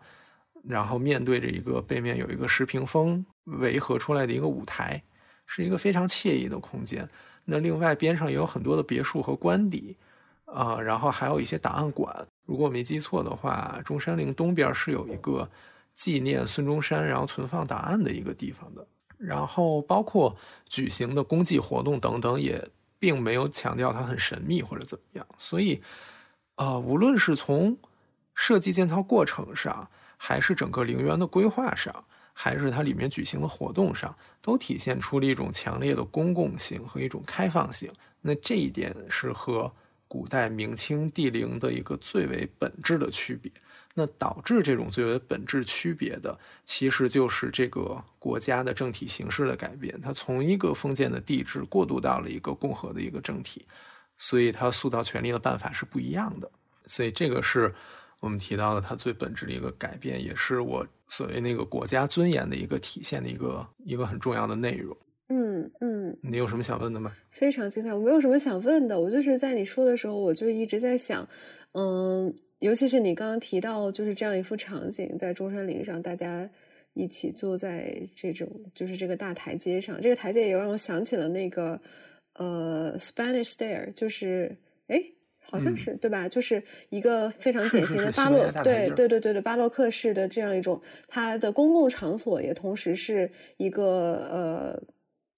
然后面对着一个背面有一个石屏风围合出来的一个舞台，是一个非常惬意的空间。那另外边上也有很多的别墅和官邸啊，然后还有一些档案馆。如果我没记错的话，中山陵东边是有一个。纪念孙中山，然后存放档案的一个地方的，然后包括举行的公祭活动等等，也并没有强调它很神秘或者怎么样。所以，呃，无论是从设计建造过程上，还是整个陵园的规划上，还是它里面举行的活动上，都体现出了一种强烈的公共性和一种开放性。那这一点是和古代明清帝陵的一个最为本质的区别。那导致这种最为本质区别的，其实就是这个国家的政体形式的改变。它从一个封建的帝制过渡到了一个共和的一个政体，所以它塑造权力的办法是不一样的。所以这个是我们提到的它最本质的一个改变，也是我所谓那个国家尊严的一个体现的一个一个很重要的内容。嗯嗯，你有什么想问的吗？非常精彩，我没有什么想问的。我就是在你说的时候，我就一直在想，嗯，尤其是你刚刚提到，就是这样一幅场景，在中山陵上，大家一起坐在这种就是这个大台阶上，这个台阶也让我想起了那个呃，Spanish Stair，就是哎，好像是对吧？就是一个非常典型的巴洛，对对对对对，巴洛克式的这样一种，它的公共场所也同时是一个呃。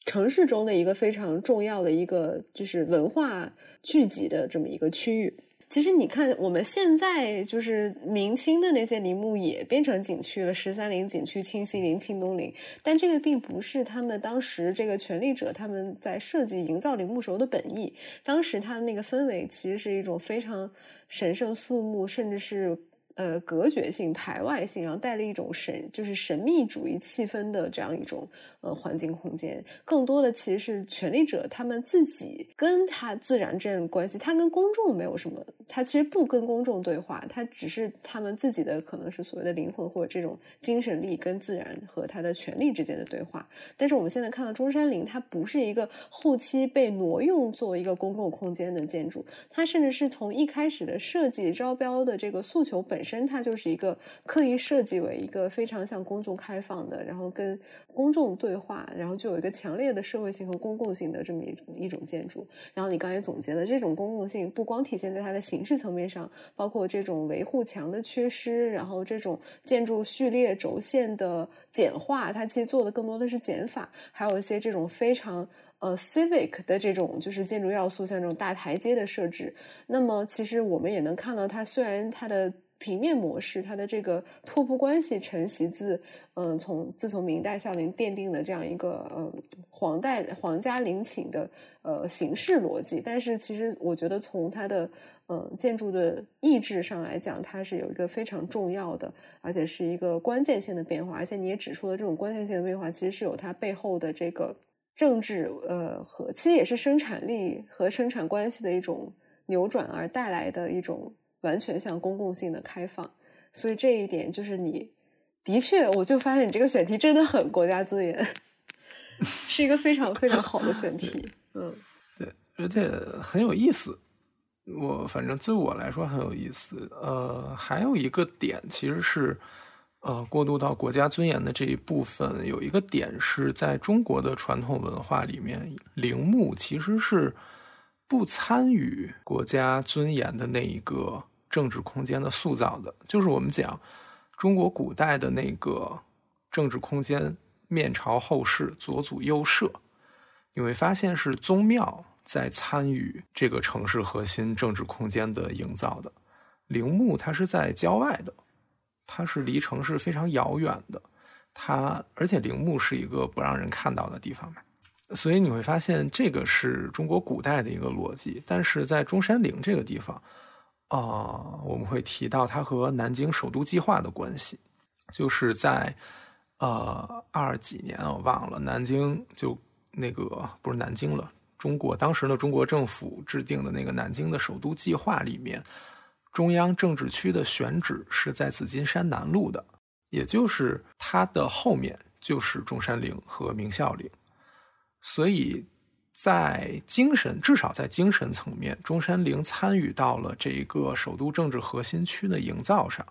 城市中的一个非常重要的一个就是文化聚集的这么一个区域。其实你看，我们现在就是明清的那些陵墓也变成景区了，十三陵景区、清西陵、清东陵。但这个并不是他们当时这个权力者他们在设计营造陵墓时候的本意。当时他的那个氛围其实是一种非常神圣肃穆，甚至是。呃，隔绝性、排外性，然后带了一种神，就是神秘主义气氛的这样一种呃环境空间。更多的其实是权力者他们自己跟他自然之间的关系，他跟公众没有什么，他其实不跟公众对话，他只是他们自己的可能是所谓的灵魂或者这种精神力跟自然和他的权力之间的对话。但是我们现在看到中山陵，它不是一个后期被挪用作为一个公共空间的建筑，它甚至是从一开始的设计招标的这个诉求本。本身它就是一个刻意设计为一个非常向公众开放的，然后跟公众对话，然后就有一个强烈的社会性和公共性的这么一种一种建筑。然后你刚才总结了这种公共性，不光体现在它的形式层面上，包括这种维护墙的缺失，然后这种建筑序列轴线的简化，它其实做的更多的是减法，还有一些这种非常。呃，civic 的这种就是建筑要素，像这种大台阶的设置。那么，其实我们也能看到，它虽然它的平面模式，它的这个拓扑关系承袭自，嗯，从自从明代孝陵奠定的这样一个呃皇代皇家陵寝的呃形式逻辑。但是，其实我觉得从它的嗯建筑的意志上来讲，它是有一个非常重要的，而且是一个关键性的变化。而且你也指出了，这种关键性的变化其实是有它背后的这个。政治呃和其实也是生产力和生产关系的一种扭转而带来的一种完全向公共性的开放，所以这一点就是你的确，我就发现你这个选题真的很国家尊严，<laughs> 是一个非常非常好的选题。嗯，对，而且很有意思。我反正对我来说很有意思。呃，还有一个点其实是。呃，过渡到国家尊严的这一部分，有一个点是在中国的传统文化里面，陵墓其实是不参与国家尊严的那一个政治空间的塑造的。就是我们讲中国古代的那个政治空间，面朝后世，左祖右社，你会发现是宗庙在参与这个城市核心政治空间的营造的，陵墓它是在郊外的。它是离城市非常遥远的，它而且陵墓是一个不让人看到的地方嘛，所以你会发现这个是中国古代的一个逻辑。但是在中山陵这个地方，啊，我们会提到它和南京首都计划的关系，就是在呃二几年我忘了，南京就那个不是南京了，中国当时的中国政府制定的那个南京的首都计划里面。中央政治区的选址是在紫金山南路的，也就是它的后面就是中山陵和明孝陵，所以在精神，至少在精神层面，中山陵参与到了这一个首都政治核心区的营造上，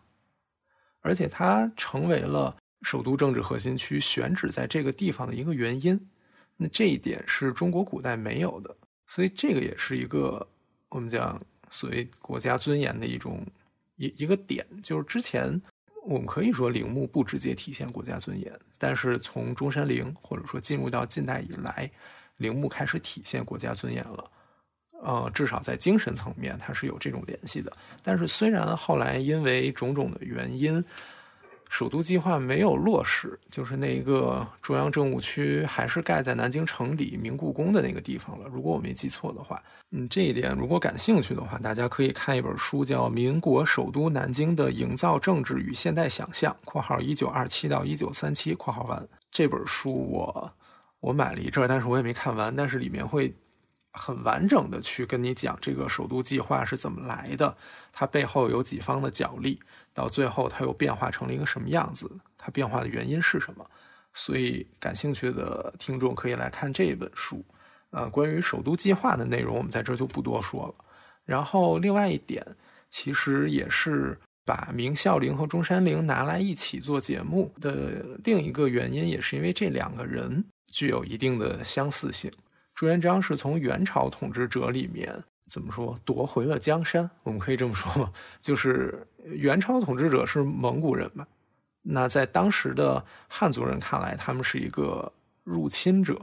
而且它成为了首都政治核心区选址在这个地方的一个原因。那这一点是中国古代没有的，所以这个也是一个我们讲。所谓国家尊严的一种一一个点，就是之前我们可以说陵墓不直接体现国家尊严，但是从中山陵或者说进入到近代以来，陵墓开始体现国家尊严了。呃，至少在精神层面，它是有这种联系的。但是虽然后来因为种种的原因，首都计划没有落实，就是那一个中央政务区还是盖在南京城里明故宫的那个地方了。如果我没记错的话，嗯，这一点如果感兴趣的话，大家可以看一本书，叫《民国首都南京的营造政治与现代想象》（括号一九二七到一九三七）（括号完）。这本书我我买了一阵，但是我也没看完。但是里面会很完整的去跟你讲这个首都计划是怎么来的，它背后有几方的角力，到最后它又变化成了一个什么样子，它变化的原因是什么。所以感兴趣的听众可以来看这本书。呃，关于首都计划的内容，我们在这就不多说了。然后另外一点，其实也是把明孝陵和中山陵拿来一起做节目的另一个原因，也是因为这两个人具有一定的相似性。朱元璋是从元朝统治者里面怎么说夺回了江山？我们可以这么说吗？<laughs> 就是元朝统治者是蒙古人嘛？那在当时的汉族人看来，他们是一个入侵者。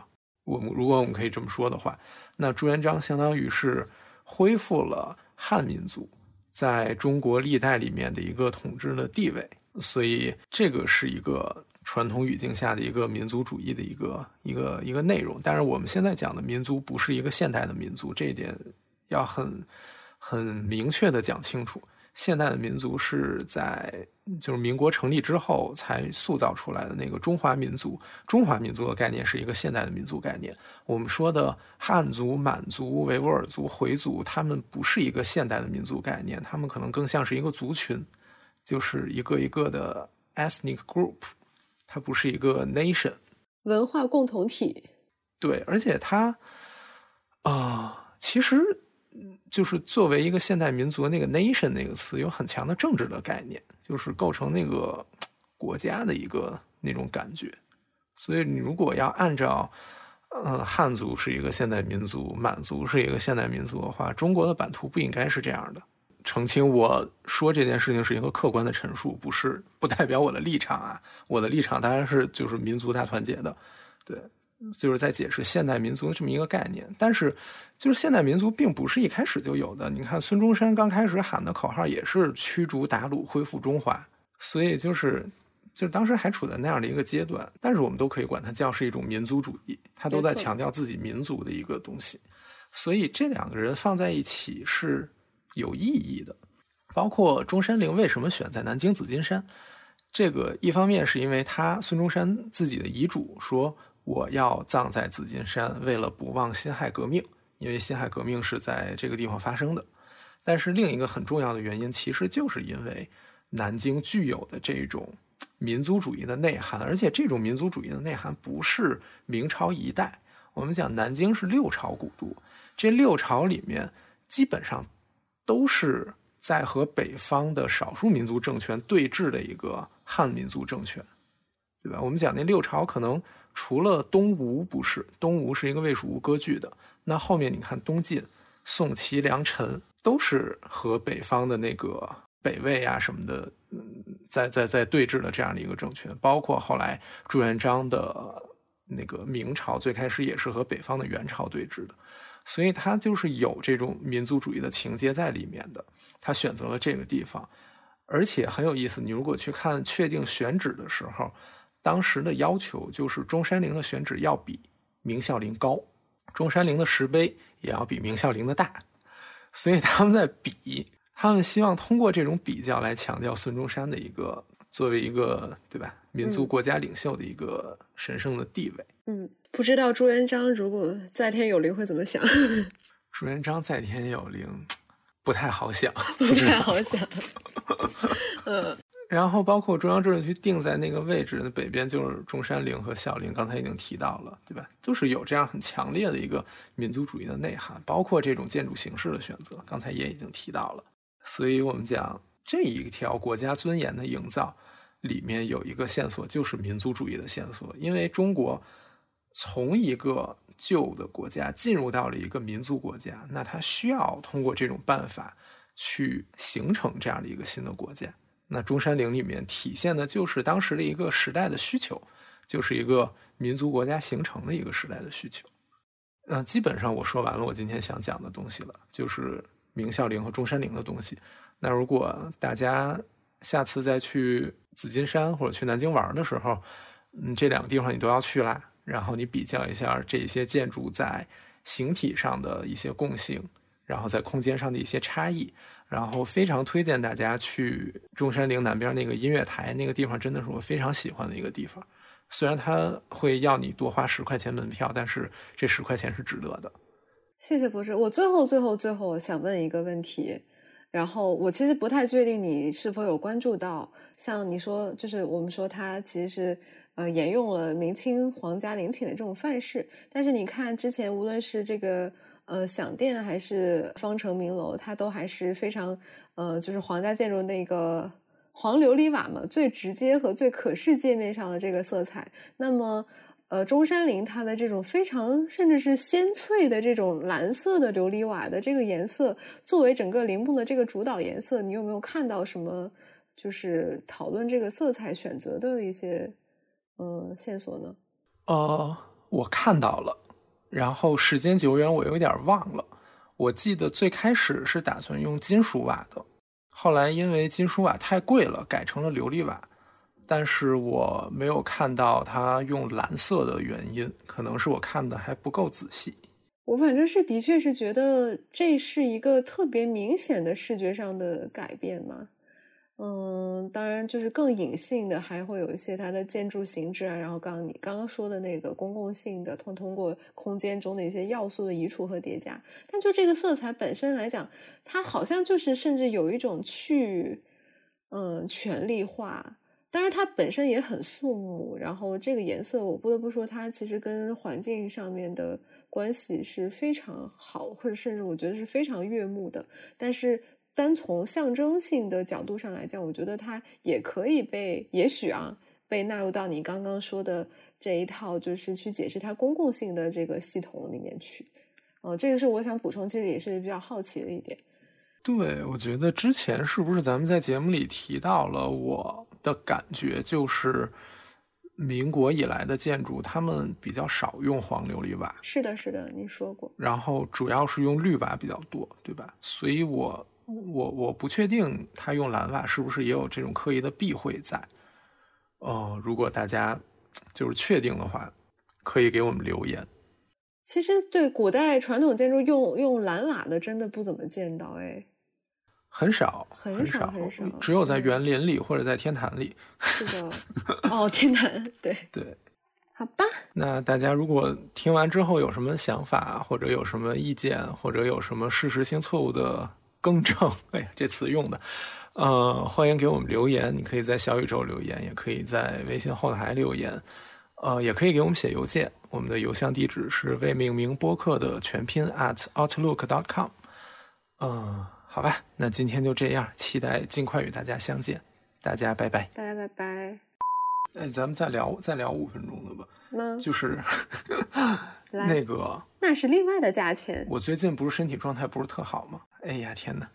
我们如果我们可以这么说的话，那朱元璋相当于是恢复了汉民族在中国历代里面的一个统治的地位。所以这个是一个。传统语境下的一个民族主义的一个一个一个内容，但是我们现在讲的民族不是一个现代的民族，这一点要很很明确的讲清楚。现代的民族是在就是民国成立之后才塑造出来的那个中华民族。中华民族的概念是一个现代的民族概念。我们说的汉族、满族、维吾尔族、回族，他们不是一个现代的民族概念，他们可能更像是一个族群，就是一个一个的 ethnic group。它不是一个 nation 文化共同体，对，而且它啊，其实就是作为一个现代民族，那个 nation 那个词有很强的政治的概念，就是构成那个国家的一个那种感觉。所以你如果要按照，嗯，汉族是一个现代民族，满族是一个现代民族的话，中国的版图不应该是这样的。澄清，我说这件事情是一个客观的陈述，不是不代表我的立场啊。我的立场当然是就是民族大团结的，对，就是在解释现代民族的这么一个概念。但是，就是现代民族并不是一开始就有的。你看孙中山刚开始喊的口号也是驱逐鞑虏，恢复中华，所以就是就是当时还处在那样的一个阶段。但是我们都可以管它叫是一种民族主义，他都在强调自己民族的一个东西。所以这两个人放在一起是。有意义的，包括中山陵为什么选在南京紫金山？这个一方面是因为他孙中山自己的遗嘱说我要葬在紫金山，为了不忘辛亥革命，因为辛亥革命是在这个地方发生的。但是另一个很重要的原因，其实就是因为南京具有的这种民族主义的内涵，而且这种民族主义的内涵不是明朝一代。我们讲南京是六朝古都，这六朝里面基本上。都是在和北方的少数民族政权对峙的一个汉民族政权，对吧？我们讲那六朝，可能除了东吴不是，东吴是一个魏蜀吴割据的。那后面你看东晋、宋齐梁陈，都是和北方的那个北魏啊什么的，嗯，在在在对峙的这样的一个政权。包括后来朱元璋的那个明朝，最开始也是和北方的元朝对峙的。所以他就是有这种民族主义的情节在里面的，他选择了这个地方，而且很有意思。你如果去看确定选址的时候，当时的要求就是中山陵的选址要比明孝陵高，中山陵的石碑也要比明孝陵的大，所以他们在比，他们希望通过这种比较来强调孙中山的一个作为一个对吧民族国家领袖的一个神圣的地位。嗯。不知道朱元璋如果在天有灵会怎么想？<laughs> 朱元璋在天有灵，不太好想，不太好想。<laughs> 嗯，然后包括中央政治局定在那个位置的北边，就是中山陵和孝陵，刚才已经提到了，对吧？就是有这样很强烈的一个民族主义的内涵，包括这种建筑形式的选择，刚才也已经提到了。所以我们讲这一条国家尊严的营造里面有一个线索，就是民族主义的线索，因为中国。从一个旧的国家进入到了一个民族国家，那他需要通过这种办法去形成这样的一个新的国家。那中山陵里面体现的就是当时的一个时代的需求，就是一个民族国家形成的一个时代的需求。那基本上我说完了我今天想讲的东西了，就是明孝陵和中山陵的东西。那如果大家下次再去紫金山或者去南京玩的时候，嗯，这两个地方你都要去啦。然后你比较一下这些建筑在形体上的一些共性，然后在空间上的一些差异，然后非常推荐大家去中山陵南边那个音乐台，那个地方真的是我非常喜欢的一个地方。虽然它会要你多花十块钱门票，但是这十块钱是值得的。谢谢博士。我最后最后最后想问一个问题，然后我其实不太确定你是否有关注到，像你说，就是我们说它其实是呃沿用了明清皇家陵寝的这种范式，但是你看之前无论是这个呃享殿还是方城明楼，它都还是非常呃就是皇家建筑那个黄琉璃瓦嘛，最直接和最可视界面上的这个色彩，那么。呃，中山陵它的这种非常甚至是鲜翠的这种蓝色的琉璃瓦的这个颜色，作为整个陵墓的这个主导颜色，你有没有看到什么就是讨论这个色彩选择的一些嗯线索呢？呃，我看到了，然后时间久远，我有点忘了。我记得最开始是打算用金属瓦的，后来因为金属瓦太贵了，改成了琉璃瓦。但是我没有看到它用蓝色的原因，可能是我看的还不够仔细。我反正是的确是觉得这是一个特别明显的视觉上的改变嘛。嗯，当然就是更隐性的，还会有一些它的建筑形制啊，然后刚刚你刚刚说的那个公共性的，通通过空间中的一些要素的移除和叠加。但就这个色彩本身来讲，它好像就是甚至有一种去嗯权力化。当然，它本身也很肃穆。然后这个颜色，我不得不说，它其实跟环境上面的关系是非常好，或者甚至我觉得是非常悦目的。但是单从象征性的角度上来讲，我觉得它也可以被，也许啊，被纳入到你刚刚说的这一套，就是去解释它公共性的这个系统里面去。哦，这个是我想补充，其实也是比较好奇的一点。对，我觉得之前是不是咱们在节目里提到了我？的感觉就是，民国以来的建筑，他们比较少用黄琉璃瓦。是的，是的，你说过。然后主要是用绿瓦比较多，对吧？所以我我我不确定他用蓝瓦是不是也有这种刻意的避讳在。哦，如果大家就是确定的话，可以给我们留言。其实对古代传统建筑用用蓝瓦的，真的不怎么见到，哎。很少，很少，很少，只有在园林里或者在天坛里。是的，哦，天坛，对对，好吧。那大家如果听完之后有什么想法，或者有什么意见，或者有什么事实性错误的更正，<laughs> 哎呀，这词用的，呃，欢迎给我们留言。你可以在小宇宙留言，也可以在微信后台留言，呃，也可以给我们写邮件。我们的邮箱地址是未命名播客的全拼 at outlook dot com。嗯。好吧，那今天就这样，期待尽快与大家相见，大家拜拜，大家拜拜。哎，咱们再聊再聊五分钟的吧。嗯，就是 <laughs> 那个，那是另外的价钱。我最近不是身体状态不是特好吗？哎呀天哪！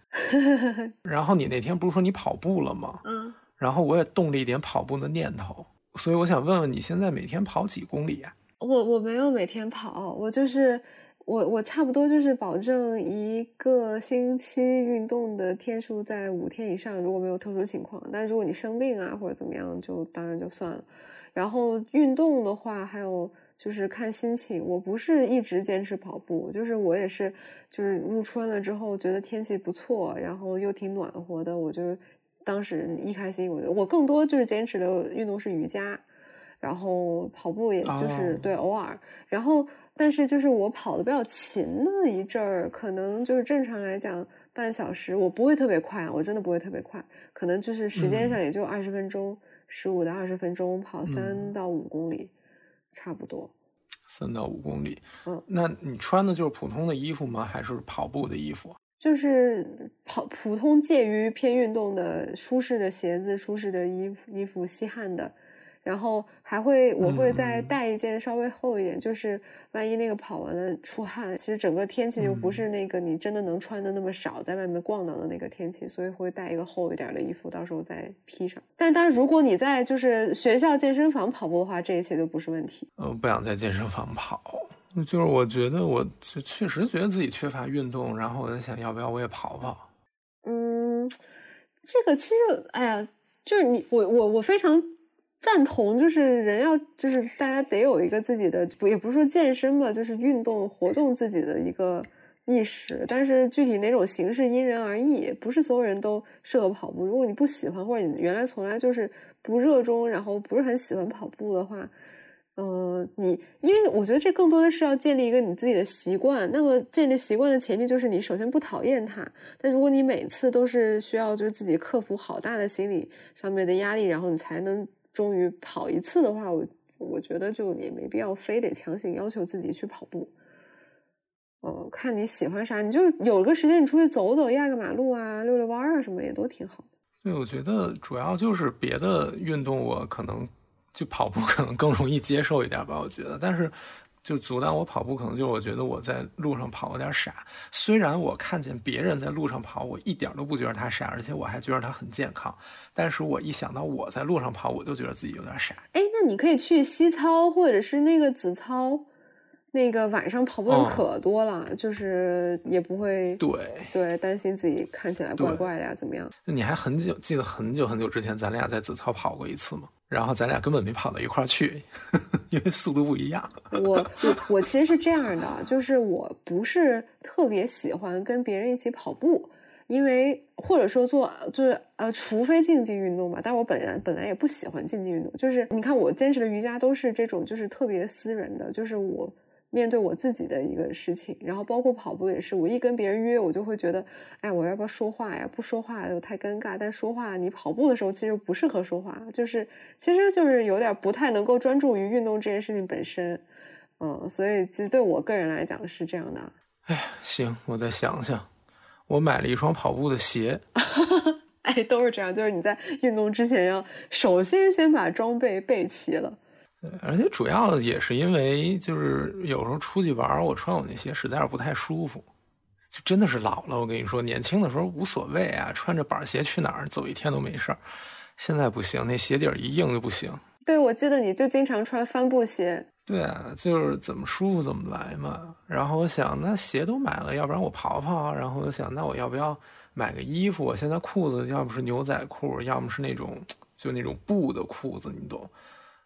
<laughs> 然后你那天不是说你跑步了吗？嗯。然后我也动了一点跑步的念头，所以我想问问你现在每天跑几公里呀？我我没有每天跑，我就是。我我差不多就是保证一个星期运动的天数在五天以上，如果没有特殊情况。但如果你生病啊或者怎么样，就当然就算了。然后运动的话，还有就是看心情。我不是一直坚持跑步，就是我也是，就是入春了之后觉得天气不错，然后又挺暖和的，我就当时一开心，我就我更多就是坚持的运动是瑜伽，然后跑步也就是对偶尔，然后。但是就是我跑的比较勤的一阵儿，可能就是正常来讲半小时，我不会特别快，我真的不会特别快，可能就是时间上也就二十分钟，十五到二十分钟跑三到五公里，差不多。三到五公里，嗯，那你穿的就是普通的衣服吗？还是跑步的衣服？就是跑普通介于偏运动的舒适的鞋子、舒适的衣服、衣服吸汗的。然后还会，我会再带一件稍微厚一点，就是万一那个跑完了出汗，其实整个天气又不是那个你真的能穿的那么少，在外面逛荡的那个天气，所以会带一个厚一点的衣服，到时候再披上。但但如果你在就是学校健身房跑步的话，这一切都不是问题。呃，不想在健身房跑，就是我觉得我就确实觉得自己缺乏运动，然后我在想要不要我也跑跑。嗯，这个其实，哎呀，就是你我我我非常。赞同，就是人要，就是大家得有一个自己的，不也不是说健身吧，就是运动活动自己的一个意识。但是具体哪种形式因人而异，不是所有人都适合跑步。如果你不喜欢，或者你原来从来就是不热衷，然后不是很喜欢跑步的话，嗯，你因为我觉得这更多的是要建立一个你自己的习惯。那么建立习惯的前提就是你首先不讨厌它。但如果你每次都是需要就是自己克服好大的心理上面的压力，然后你才能终于跑一次的话，我我觉得就也没必要非得强行要求自己去跑步。哦，看你喜欢啥，你就有个时间你出去走走，压个马路啊，遛遛弯啊，什么也都挺好。对，我觉得主要就是别的运动我可能。就跑步可能更容易接受一点吧，我觉得。但是，就阻挡我跑步，可能就我觉得我在路上跑有点傻。虽然我看见别人在路上跑，我一点都不觉得他傻，而且我还觉得他很健康。但是我一想到我在路上跑，我就觉得自己有点傻。哎，那你可以去西操或者是那个子操，那个晚上跑步人可多了，就是也不会对对担心自己看起来怪怪的呀，怎么样？你还很久记得很久很久之前，咱俩在子操跑过一次吗？然后咱俩根本没跑到一块儿去，<laughs> 因为速度不一样。我我我其实是这样的，就是我不是特别喜欢跟别人一起跑步，因为或者说做就是呃，除非竞技运动吧。但我本来本来也不喜欢竞技运动，就是你看我坚持的瑜伽都是这种，就是特别私人的，就是我。面对我自己的一个事情，然后包括跑步也是，我一跟别人约，我就会觉得，哎，我要不要说话呀？不说话又太尴尬。但说话，你跑步的时候其实不适合说话，就是其实就是有点不太能够专注于运动这件事情本身，嗯，所以其实对我个人来讲是这样的。哎，行，我再想想，我买了一双跑步的鞋。<laughs> 哎，都是这样，就是你在运动之前要首先先把装备备齐了。而且主要也是因为，就是有时候出去玩，我穿我那鞋实在是不太舒服，就真的是老了。我跟你说，年轻的时候无所谓啊，穿着板鞋去哪儿走一天都没事儿。现在不行，那鞋底儿一硬就不行。对，我记得你就经常穿帆布鞋。对啊，就是怎么舒服怎么来嘛。然后我想，那鞋都买了，要不然我跑跑。然后我想，那我要不要买个衣服？我现在裤子要不是牛仔裤，要么是那种就那种布的裤子，你懂。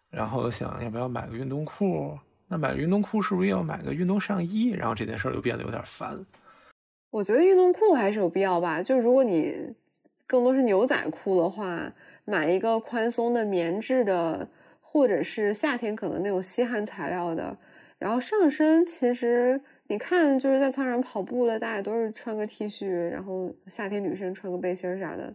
然后想要不要买个运动裤？那买个运动裤是不是要买个运动上衣？然后这件事儿就变得有点烦。我觉得运动裤还是有必要吧。就如果你更多是牛仔裤的话，买一个宽松的棉质的，或者是夏天可能那种吸汗材料的。然后上身其实你看，就是在操场跑步的，大家都是穿个 T 恤，然后夏天女生穿个背心啥的，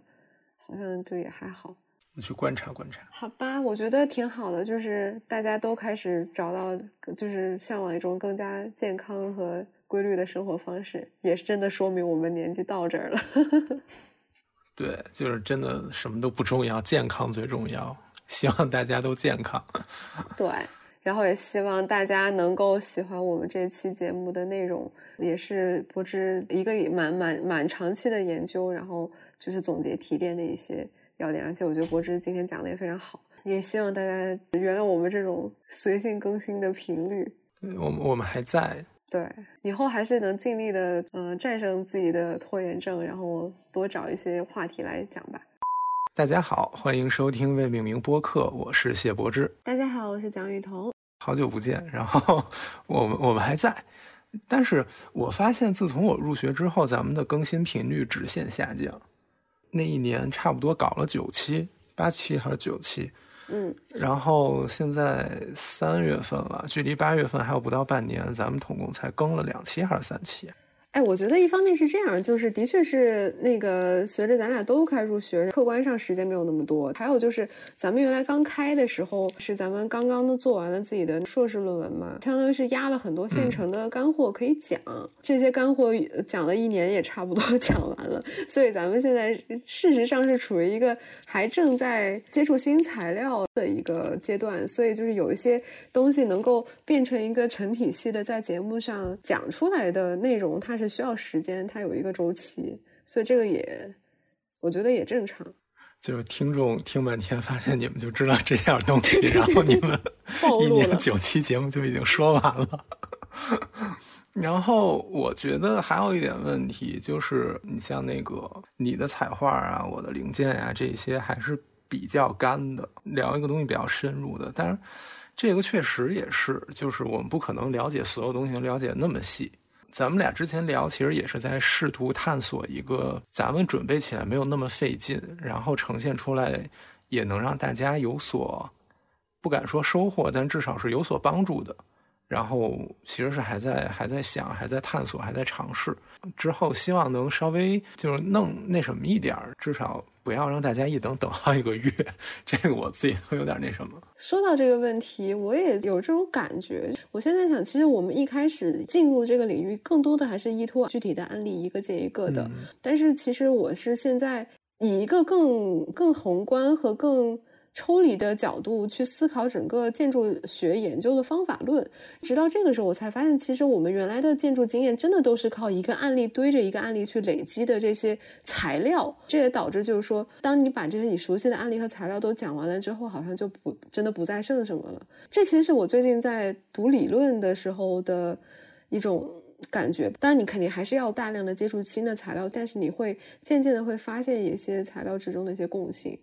好像就也还好。我去观察观察，好吧，我觉得挺好的，就是大家都开始找到，就是向往一种更加健康和规律的生活方式，也是真的说明我们年纪到这儿了。<laughs> 对，就是真的什么都不重要，健康最重要。希望大家都健康。<laughs> 对，然后也希望大家能够喜欢我们这期节目的内容，也是不知一个蛮蛮蛮长期的研究，然后就是总结提炼的一些。要点，而且我觉得柏芝今天讲的也非常好，也希望大家原谅我们这种随性更新的频率。我们我们还在，对，以后还是能尽力的，嗯，战胜自己的拖延症，然后多找一些话题来讲吧。大家好，欢迎收听未命名播客，我是谢柏芝。大家好，我是蒋雨桐。好久不见，然后我们我们还在，但是我发现自从我入学之后，咱们的更新频率直线下降。那一年差不多搞了九期、八期还是九期，嗯，然后现在三月份了，距离八月份还有不到半年，咱们总共才更了两期还是三期？哎，我觉得一方面是这样，就是的确是那个随着咱俩都开始入学，客观上时间没有那么多。还有就是咱们原来刚开的时候，是咱们刚刚都做完了自己的硕士论文嘛，相当于是压了很多现成的干货可以讲。这些干货讲了一年也差不多 <laughs> 讲完了，所以咱们现在事实上是处于一个还正在接触新材料的一个阶段，所以就是有一些东西能够变成一个成体系的在节目上讲出来的内容，它是。是需要时间，它有一个周期，所以这个也，我觉得也正常。就是听众听半天，发现你们就知道这点东西，然后你们 <laughs> 一年九期节目就已经说完了。<laughs> 然后我觉得还有一点问题，就是你像那个你的彩画啊，我的零件啊，这些还是比较干的。聊一个东西比较深入的，但是这个确实也是，就是我们不可能了解所有东西，了解那么细。咱们俩之前聊，其实也是在试图探索一个咱们准备起来没有那么费劲，然后呈现出来也能让大家有所不敢说收获，但至少是有所帮助的。然后其实是还在还在想，还在探索，还在尝试。之后希望能稍微就是弄那什么一点儿，至少不要让大家一等等好几个月。<laughs> 这个我自己都有点那什么。说到这个问题，我也有这种感觉。我现在想，其实我们一开始进入这个领域，更多的还是依托具体的案例，一个接一个的。但是其实我是现在以一个更更宏观和更。抽离的角度去思考整个建筑学研究的方法论，直到这个时候我才发现，其实我们原来的建筑经验真的都是靠一个案例堆着一个案例去累积的这些材料。这也导致就是说，当你把这些你熟悉的案例和材料都讲完了之后，好像就不真的不再剩什么了。这其实是我最近在读理论的时候的一种感觉。当然，你肯定还是要大量的接触新的材料，但是你会渐渐的会发现一些材料之中的一些共性。